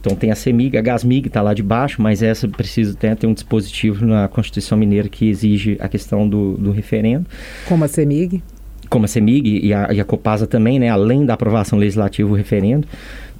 Então tem a CEMIG, a Gasmig está lá de baixo, mas essa precisa ter, ter um dispositivo na Constituição Mineira que exige a questão do, do referendo. Como a CEMIG? Como a CEMIG e a, e a Copasa também, né? Além da aprovação legislativa, o referendo.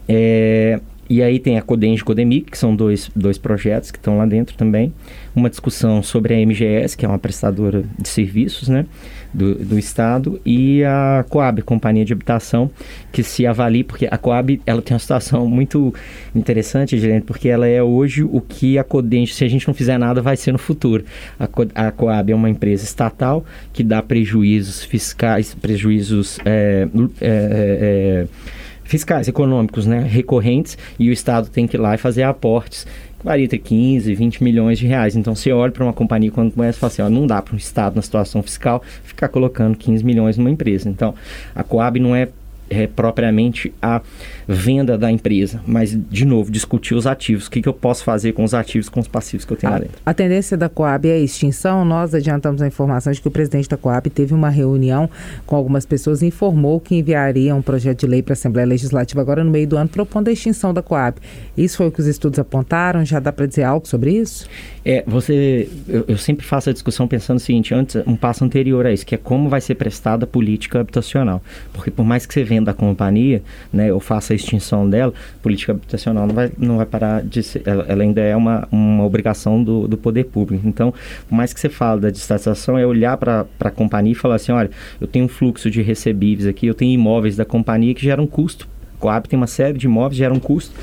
É, e aí tem a Codenge e Codemic, que são dois, dois projetos que estão lá dentro também. Uma discussão sobre a MGS, que é uma prestadora de serviços né, do, do Estado, e a Coab, Companhia de Habitação, que se avalia, porque a Coab ela tem uma situação muito interessante, gente, porque ela é hoje o que a Codenge, se a gente não fizer nada, vai ser no futuro. A, Co, a Coab é uma empresa estatal que dá prejuízos fiscais, prejuízos... É, é, é, fiscais, econômicos, né, recorrentes, e o Estado tem que ir lá e fazer aportes varia entre 15 e 20 milhões de reais. Então, você olha para uma companhia quando começa e fala assim, ó, não dá para um Estado, na situação fiscal, ficar colocando 15 milhões numa empresa. Então, a Coab não é é, propriamente a venda da empresa, mas, de novo, discutir os ativos. O que, que eu posso fazer com os ativos, com os passivos que eu tenho a, lá dentro. A tendência da Coab é a extinção. Nós adiantamos a informação de que o presidente da Coab teve uma reunião com algumas pessoas e informou que enviaria um projeto de lei para a Assembleia Legislativa agora no meio do ano, propondo a extinção da Coab. Isso foi o que os estudos apontaram? Já dá para dizer algo sobre isso? É, você, eu, eu, sempre faço a discussão pensando o seguinte, antes, um passo anterior a isso, que é como vai ser prestada a política habitacional. Porque por mais que você venda a companhia, né, ou faça a extinção dela, política habitacional não vai, não vai parar de ser, ela, ela ainda é uma, uma obrigação do, do poder público. Então, por mais que você fale da destatização, é olhar para a companhia e falar assim, olha, eu tenho um fluxo de recebíveis aqui, eu tenho imóveis da companhia que geram custo Coab tem uma série de imóveis, geram custo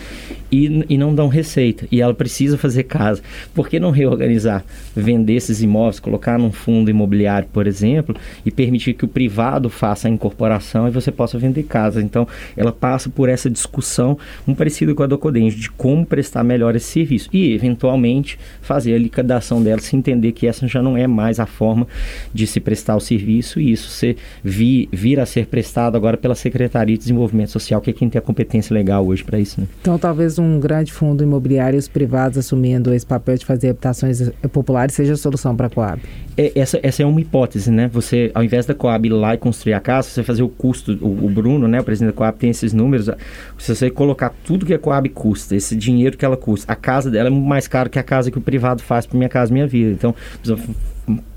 e, e não dão receita. E ela precisa fazer casa. Por que não reorganizar? Vender esses imóveis, colocar num fundo imobiliário, por exemplo, e permitir que o privado faça a incorporação e você possa vender casa. Então, ela passa por essa discussão, um parecido com a do Codenge, de como prestar melhor esse serviço. E, eventualmente, fazer a liquidação dela, se entender que essa já não é mais a forma de se prestar o serviço e isso ser, vir, vir a ser prestado agora pela Secretaria de Desenvolvimento Social, que é quem tem a competência legal hoje para isso. Né? Então, talvez um grande fundo imobiliário e os privados assumindo esse papel de fazer habitações populares seja a solução para a Coab? É, essa, essa é uma hipótese, né? Você, ao invés da Coab ir lá e construir a casa, você fazer o custo, o, o Bruno, né, o presidente da Coab, tem esses números. Se você colocar tudo que a Coab custa, esse dinheiro que ela custa, a casa dela é muito mais caro que a casa que o privado faz para minha casa, minha vida. Então, precisa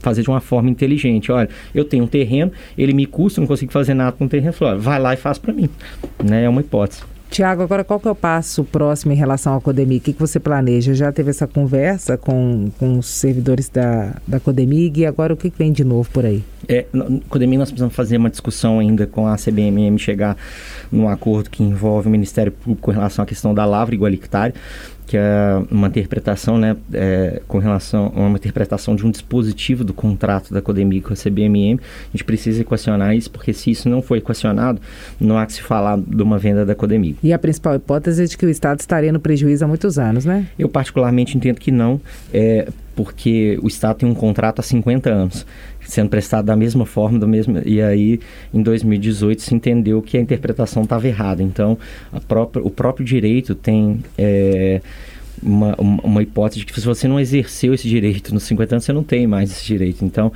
fazer de uma forma inteligente. Olha, eu tenho um terreno, ele me custa, não consigo fazer nada com o terreno. Falo, vai lá e faz para mim. Né? É uma hipótese. Tiago, agora qual que é o passo próximo em relação à Codemig? O que, que você planeja? Já teve essa conversa com, com os servidores da, da Codemig e agora o que, que vem de novo por aí? É, no Codemig nós precisamos fazer uma discussão ainda com a CBMM, chegar num acordo que envolve o Ministério Público com relação à questão da lavra igualitária que é uma interpretação, né, é, com relação a uma interpretação de um dispositivo do contrato da Codemig com a CBMM. A gente precisa equacionar isso, porque se isso não for equacionado, não há que se falar de uma venda da Codemig. E a principal hipótese é de que o Estado estaria no prejuízo há muitos anos, né? Eu particularmente entendo que não, é, porque o Estado tem um contrato há 50 anos sendo prestado da mesma forma, do mesmo e aí em 2018 se entendeu que a interpretação estava errada. Então, própria, o próprio direito tem é, uma, uma hipótese de que se você não exerceu esse direito nos 50 anos, você não tem mais esse direito. Então,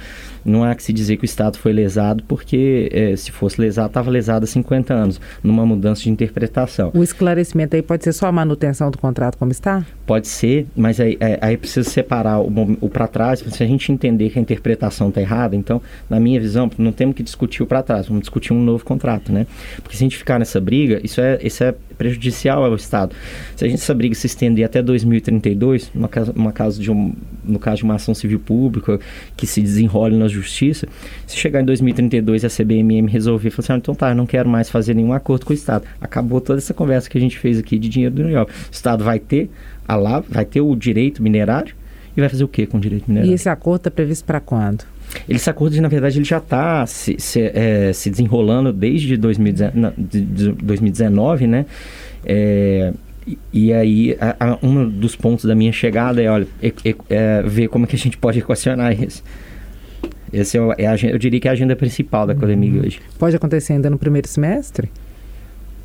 não há que se dizer que o Estado foi lesado, porque é, se fosse lesado, estava lesado há 50 anos, numa mudança de interpretação. O esclarecimento aí pode ser só a manutenção do contrato como está? Pode ser, mas aí, é, aí precisa separar o, o para trás, se a gente entender que a interpretação está errada, então, na minha visão, não temos que discutir o para trás, vamos discutir um novo contrato, né? Porque se a gente ficar nessa briga, isso é, isso é prejudicial ao Estado. Se a gente essa briga se estender até 2032, numa caso, caso de um, no caso de uma ação civil pública que se desenrole na justiça, se chegar em 2032 e a CBMM resolver, falar assim, ah, então tá, não quero mais fazer nenhum acordo com o Estado. Acabou toda essa conversa que a gente fez aqui de dinheiro do União. O Estado vai ter a lá, vai ter o direito minerário e vai fazer o que com o direito minerário? E esse acordo está previsto para quando? Esse acordo, na verdade, ele já está se, se, é, se, desenrolando desde 2019, de 2019 né? É, e aí, a, a, um dos pontos da minha chegada é, olha, é, é, ver como é que a gente pode equacionar isso. Esse é, é a, eu diria que é a agenda principal da Codemig uhum. hoje. Pode acontecer ainda no primeiro semestre?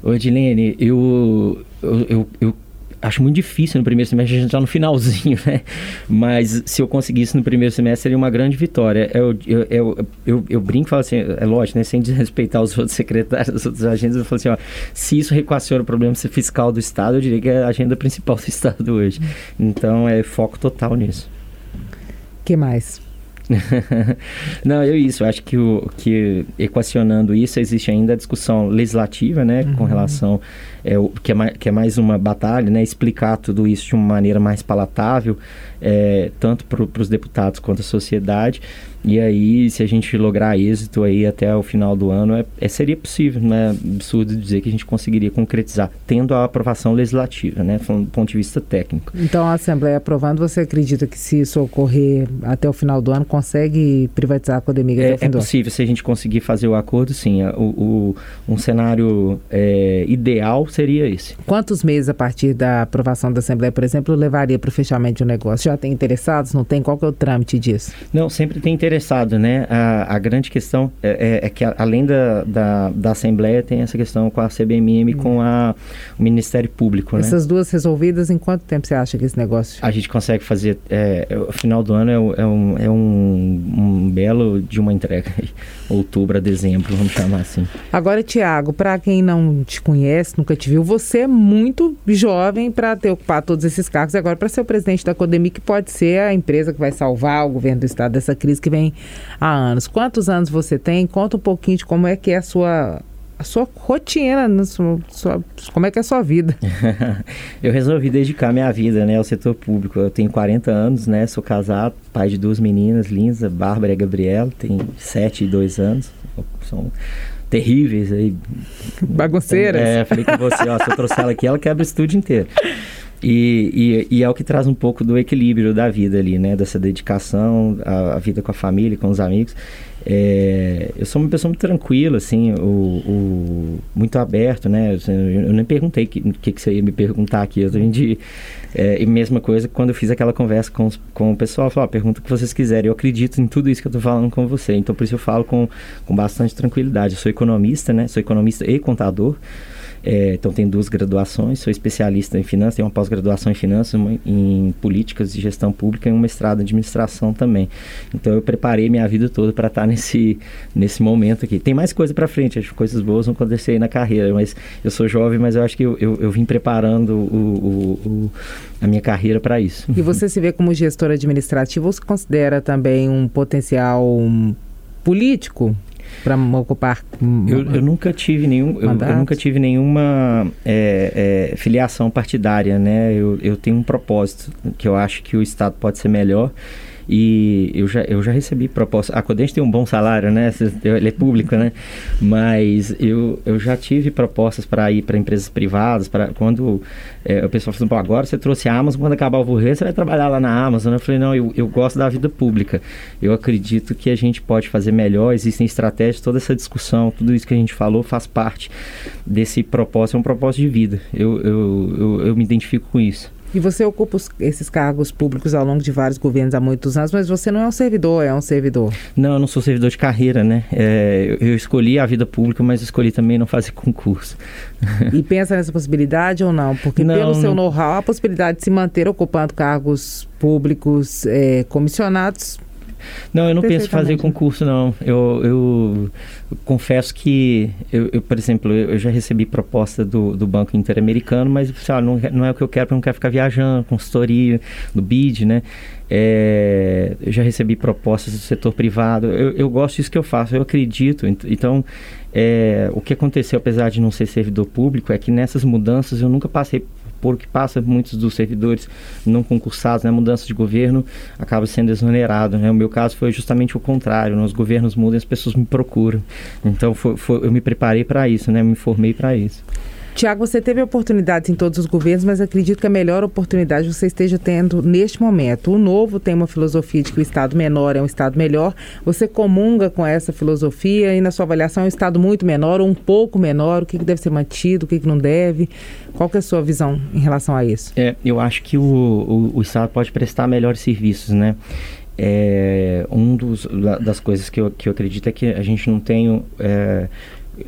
Ô, Edilene, eu, eu, eu, eu acho muito difícil no primeiro semestre, a gente já no finalzinho, né? Mas se eu conseguisse no primeiro semestre, seria uma grande vitória. Eu, eu, eu, eu, eu brinco e falo assim, é lógico, né? Sem desrespeitar os outros secretários, os outros agentes, eu falo assim, ó, se isso requaciona o problema fiscal do Estado, eu diria que é a agenda principal do Estado hoje. Então, é foco total nisso. que mais? Não, eu isso, acho que, o, que equacionando isso, existe ainda a discussão legislativa, né, uhum. com relação, é, que, é mais, que é mais uma batalha, né, explicar tudo isso de uma maneira mais palatável, é, tanto para os deputados quanto a sociedade, e aí, se a gente lograr êxito aí até o final do ano, é, é, seria possível, não é absurdo dizer que a gente conseguiria concretizar, tendo a aprovação legislativa, né, do ponto de vista técnico. Então, a Assembleia aprovando, você acredita que se isso ocorrer até o final do ano, consegue privatizar a Codemig é, é possível, se a gente conseguir fazer o acordo, sim. O, o um cenário é, ideal seria esse. Quantos meses a partir da aprovação da Assembleia, por exemplo, levaria para o fechamento de um negócio? Já tem interessados? Não tem? Qual que é o trâmite disso? Não, sempre tem interessado, né? A, a grande questão é, é, é que além da, da, da, Assembleia tem essa questão com a CBMM, hum. com a, o Ministério Público, né? Essas duas resolvidas, em quanto tempo você acha que esse negócio? A gente consegue fazer, é, o final do ano é, é, um, é um, um belo de uma entrega, outubro a dezembro, vamos chamar assim. Agora, Tiago, para quem não te conhece, nunca te viu, você é muito jovem para ter ocupado todos esses cargos agora para ser o presidente da Codemi, que pode ser a empresa que vai salvar o governo do estado dessa crise que vem há anos. Quantos anos você tem? Conta um pouquinho de como é que é a sua a sua rotina, a sua, sua, como é que é a sua vida? eu resolvi dedicar minha vida né, ao setor público. Eu tenho 40 anos, né? Sou casado, pai de duas meninas lindas, Bárbara e Gabriela, tem 7 e 2 anos. São terríveis aí. Bagunceiras. É, falei com você, ó, se eu trouxer ela aqui, ela quebra o estúdio inteiro. E, e, e, é o que traz um pouco do equilíbrio da vida ali, né? Dessa dedicação, a, a vida com a família, com os amigos. É, eu sou uma pessoa muito tranquila, assim, o, o muito aberto, né? Eu, eu nem perguntei o que, que, que, você ia me perguntar aqui. Eu vendi. É, e mesma coisa quando eu fiz aquela conversa com, com o pessoal, eu falei, pergunta o que vocês quiserem. Eu acredito em tudo isso que eu estou falando com você. Então, por isso eu falo com, com bastante tranquilidade. Eu sou economista, né? Sou economista e contador. É, então, tenho duas graduações, sou especialista em finanças, tenho uma pós-graduação em finanças, uma em políticas e gestão pública e um mestrado em administração também. Então, eu preparei minha vida toda para estar nesse, nesse momento aqui. Tem mais coisa para frente, acho que coisas boas vão acontecer aí na carreira, mas eu sou jovem, mas eu acho que eu, eu, eu vim preparando o, o, o a minha carreira para isso. E você se vê como gestor administrativo ou se considera também um potencial político para ocupar eu, eu, nunca tive nenhum eu, eu, nunca tive nenhuma é, é, filiação partidária né? Eu, eu tenho um propósito que eu acho que o estado pode ser melhor e eu já, eu já recebi proposta. A Codente tem um bom salário, né? Ele é público, né? Mas eu, eu já tive propostas para ir para empresas privadas. para quando é, o pessoal falou, agora você trouxe a Amazon, quando acabar o Vorrê, você vai trabalhar lá na Amazon. Eu falei, não, eu, eu gosto da vida pública. Eu acredito que a gente pode fazer melhor, existem estratégias, toda essa discussão, tudo isso que a gente falou faz parte desse propósito, é um propósito de vida. Eu, eu, eu, eu me identifico com isso. E você ocupa os, esses cargos públicos ao longo de vários governos há muitos anos, mas você não é um servidor, é um servidor. Não, eu não sou servidor de carreira, né? É, eu, eu escolhi a vida pública, mas escolhi também não fazer concurso. E pensa nessa possibilidade ou não? Porque não, pelo seu know-how, a possibilidade de se manter ocupando cargos públicos é, comissionados não, eu não penso em fazer concurso, não. Eu, eu, eu confesso que, eu, eu, por exemplo, eu já recebi proposta do, do Banco Interamericano, mas sabe, não, não é o que eu quero, porque eu não quero ficar viajando, consultoria, do BID, né? É, eu já recebi propostas do setor privado. Eu, eu gosto disso que eu faço, eu acredito. Então, é, o que aconteceu, apesar de não ser servidor público, é que nessas mudanças eu nunca passei por que passa muitos dos servidores não concursados, né, mudança de governo, acaba sendo exonerado. Né? O meu caso foi justamente o contrário, né? os governos mudam, as pessoas me procuram. Então foi, foi, eu me preparei para isso, né? me formei para isso. Tiago, você teve oportunidades em todos os governos, mas acredito que a melhor oportunidade você esteja tendo neste momento. O novo tem uma filosofia de que o Estado menor é um Estado melhor. Você comunga com essa filosofia e, na sua avaliação, é um Estado muito menor ou um pouco menor? O que, que deve ser mantido, o que, que não deve? Qual que é a sua visão em relação a isso? É, eu acho que o, o, o Estado pode prestar melhores serviços, né? É, um dos das coisas que eu, que eu acredito é que a gente não tem é,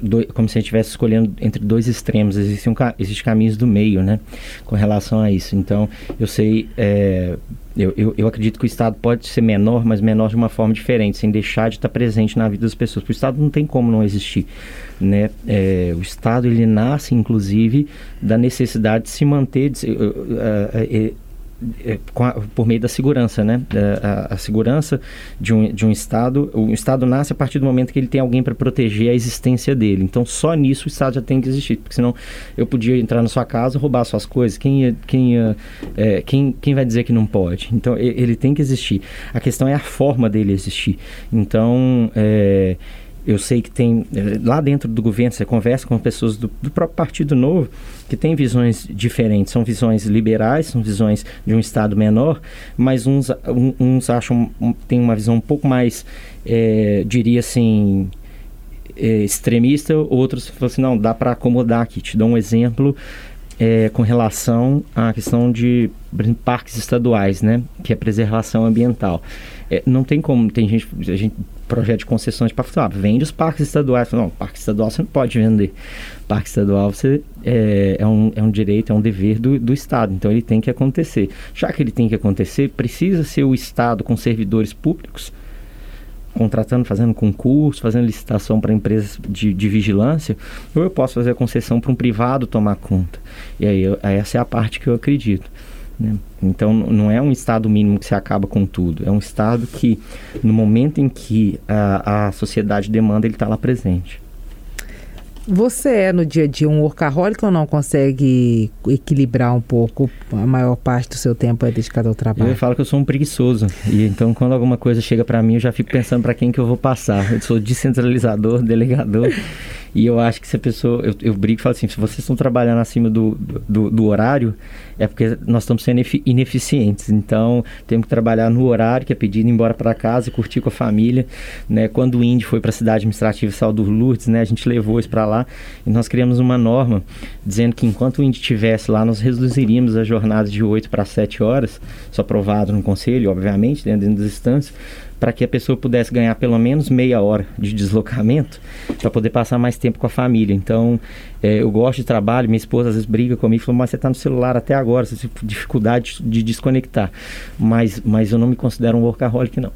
do, como se a gente estivesse escolhendo entre dois extremos. Existem um, caminhos do meio, né? Com relação a isso. Então, eu sei, é, eu, eu, eu, acredito que o Estado pode ser menor, mas menor de uma forma diferente, sem deixar de estar presente na vida das pessoas. Porque o Estado não tem como não existir, né? É, o Estado ele nasce, inclusive, da necessidade de se manter. De, uh, uh, uh, a, por meio da segurança, né? É, a, a, segurança de um, de um Estado, o Estado nasce a partir do momento que ele tem alguém para proteger a existência dele. Então, só nisso o Estado já tem que existir, porque senão eu podia entrar na sua casa, roubar suas coisas. Quem, quem, é, quem, quem vai dizer que não pode? Então, ele tem que existir. A questão é a forma dele existir. Então, é, eu sei que tem eh, lá dentro do governo você conversa com pessoas do, do, próprio partido novo que tem visões diferentes são visões liberais são visões de um estado menor mas uns uns acham tem uma visão um pouco mais é, diria assim é, extremista, outros falam assim, não, dá para acomodar aqui. Te dou um exemplo é, com relação à questão de parques estaduais, né, que é preservação ambiental. É, não tem como, tem gente, a gente projeto de concessões para falar, vende os parques estaduais. Não, parque estadual você não pode vender. Parque estadual você, é, é, um, é um direito, é um dever do, do Estado, então ele tem que acontecer. Já que ele tem que acontecer, precisa ser o Estado com servidores públicos contratando, fazendo concurso, fazendo licitação para empresas de, de, vigilância, ou eu posso fazer a concessão para um privado tomar conta. E aí eu, essa é a parte que eu acredito. Né? Então não é um estado mínimo que se acaba com tudo, é um estado que no momento em que a, a sociedade demanda ele está lá presente. Você é no dia a dia um workaholic ou não consegue equilibrar um pouco? A maior parte do seu tempo é dedicado ao trabalho. Eu falo que eu sou um preguiçoso. E então quando alguma coisa chega para mim, eu já fico pensando para quem que eu vou passar. Eu sou descentralizador, delegador. E eu acho que se a pessoa. Eu, eu brigo e falo assim: se vocês estão trabalhando acima do, do, do horário, é porque nós estamos sendo ineficientes. Então, temos que trabalhar no horário, que é pedido ir embora para casa, curtir com a família. Né? Quando o Indy foi para a cidade administrativa Saldo Lourdes, né? a gente levou isso para lá e nós criamos uma norma dizendo que enquanto o Indy estivesse lá, nós reduziríamos a jornada de 8 para 7 horas, só aprovado no conselho, obviamente, dentro das instâncias para que a pessoa pudesse ganhar pelo menos meia hora de deslocamento para poder passar mais tempo com a família. Então, é, eu gosto de trabalho, minha esposa às vezes briga comigo e fala, mas você está no celular até agora, você tem dificuldade de desconectar. Mas, mas eu não me considero um workaholic, não.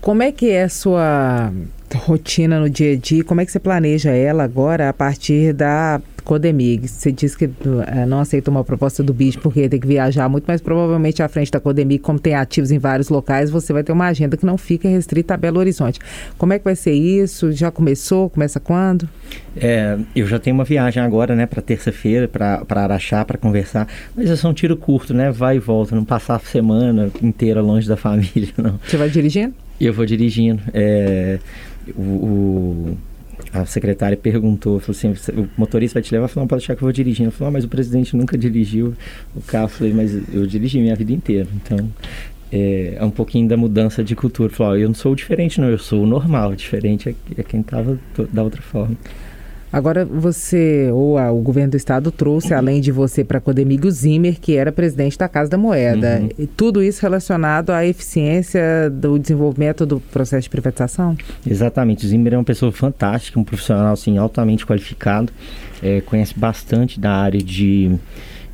Como é que é a sua rotina no dia a dia? Como é que você planeja ela agora a partir da Codemig. Você disse que uh, não aceita uma proposta do BID porque tem que viajar muito, mas provavelmente à frente da Codemig, como tem ativos em vários locais, você vai ter uma agenda que não fica restrita a Belo Horizonte. Como é que vai ser isso? Já começou? Começa quando? É, eu já tenho uma viagem agora, né, para terça-feira, para Araxá, para conversar. Mas é só um tiro curto, né? Vai e volta, não passar a semana inteira longe da família, não. Você vai dirigindo? Eu vou dirigindo. É, o, o a secretária perguntou, falou assim, o motorista vai te levar? Eu falei, não, pode achar que eu vou dirigindo. Eu falei, ah, mas o presidente nunca dirigiu o carro. Eu falei, mas eu dirigi minha vida inteira. Então, é, é um pouquinho da mudança de cultura. Eu falei, eu não sou diferente não, eu sou o normal. Diferente é, é quem estava da outra forma. Agora você, ou a, o governo do estado trouxe, uhum. além de você, para Codemigo Zimmer, que era presidente da Casa da Moeda. Uhum. E tudo isso relacionado à eficiência do desenvolvimento do processo de privatização? Exatamente. O Zimmer é uma pessoa fantástica, um profissional assim, altamente qualificado, é, conhece bastante da área de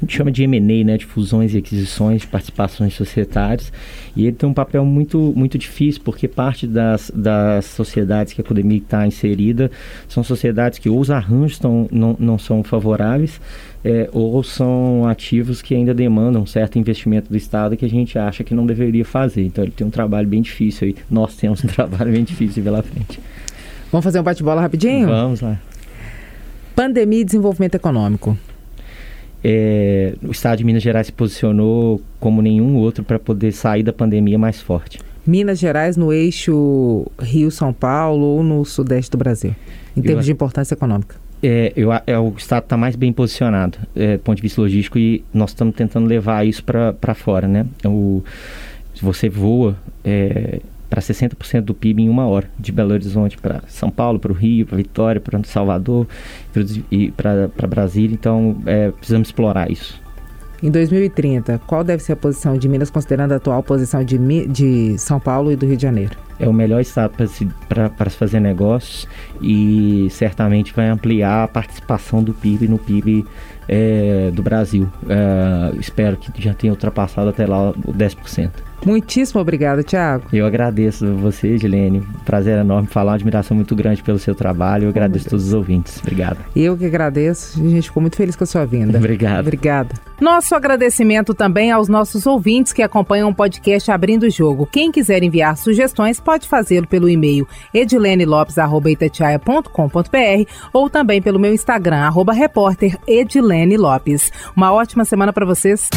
gente chama de M&A, né, de fusões e aquisições, de participações societárias, e ele tem um papel muito, muito difícil, porque parte das, das sociedades que a Academia está inserida são sociedades que ou os arranjos estão, não, não são favoráveis, é, ou são ativos que ainda demandam um certo investimento do Estado que a gente acha que não deveria fazer. Então ele tem um trabalho bem difícil aí. Nós temos um trabalho bem difícil pela frente. Vamos fazer um bate-bola rapidinho? Vamos lá. Pandemia e desenvolvimento econômico. É, o Estado de Minas Gerais se posicionou como nenhum outro para poder sair da pandemia mais forte. Minas Gerais no eixo Rio-São Paulo ou no sudeste do Brasil, em termos eu, de importância econômica? É, eu, é, o Estado está mais bem posicionado é, do ponto de vista logístico e nós estamos tentando levar isso para fora, né? O, se você voa é, para 60% do PIB em uma hora, de Belo Horizonte para São Paulo, para o Rio, para Vitória, para Salvador e para Brasília. Então, é, precisamos explorar isso. Em 2030, qual deve ser a posição de Minas, considerando a atual posição de, de São Paulo e do Rio de Janeiro? É o melhor estado para se, se fazer negócios e certamente vai ampliar a participação do PIB no PIB é, do Brasil. É, espero que já tenha ultrapassado até lá o 10%. Muitíssimo obrigada, Tiago. Eu agradeço você, Gilene. Prazer enorme falar, uma admiração muito grande pelo seu trabalho. Eu agradeço a todos os ouvintes. Obrigado. Eu que agradeço. A gente ficou muito feliz com a sua vinda. Obrigado. Obrigada. Nosso agradecimento também aos nossos ouvintes que acompanham o podcast Abrindo o Jogo. Quem quiser enviar sugestões pode fazê-lo pelo e-mail edilenelopes.com.br ou também pelo meu Instagram, arroba repórter Edilene Lopes. Uma ótima semana para vocês.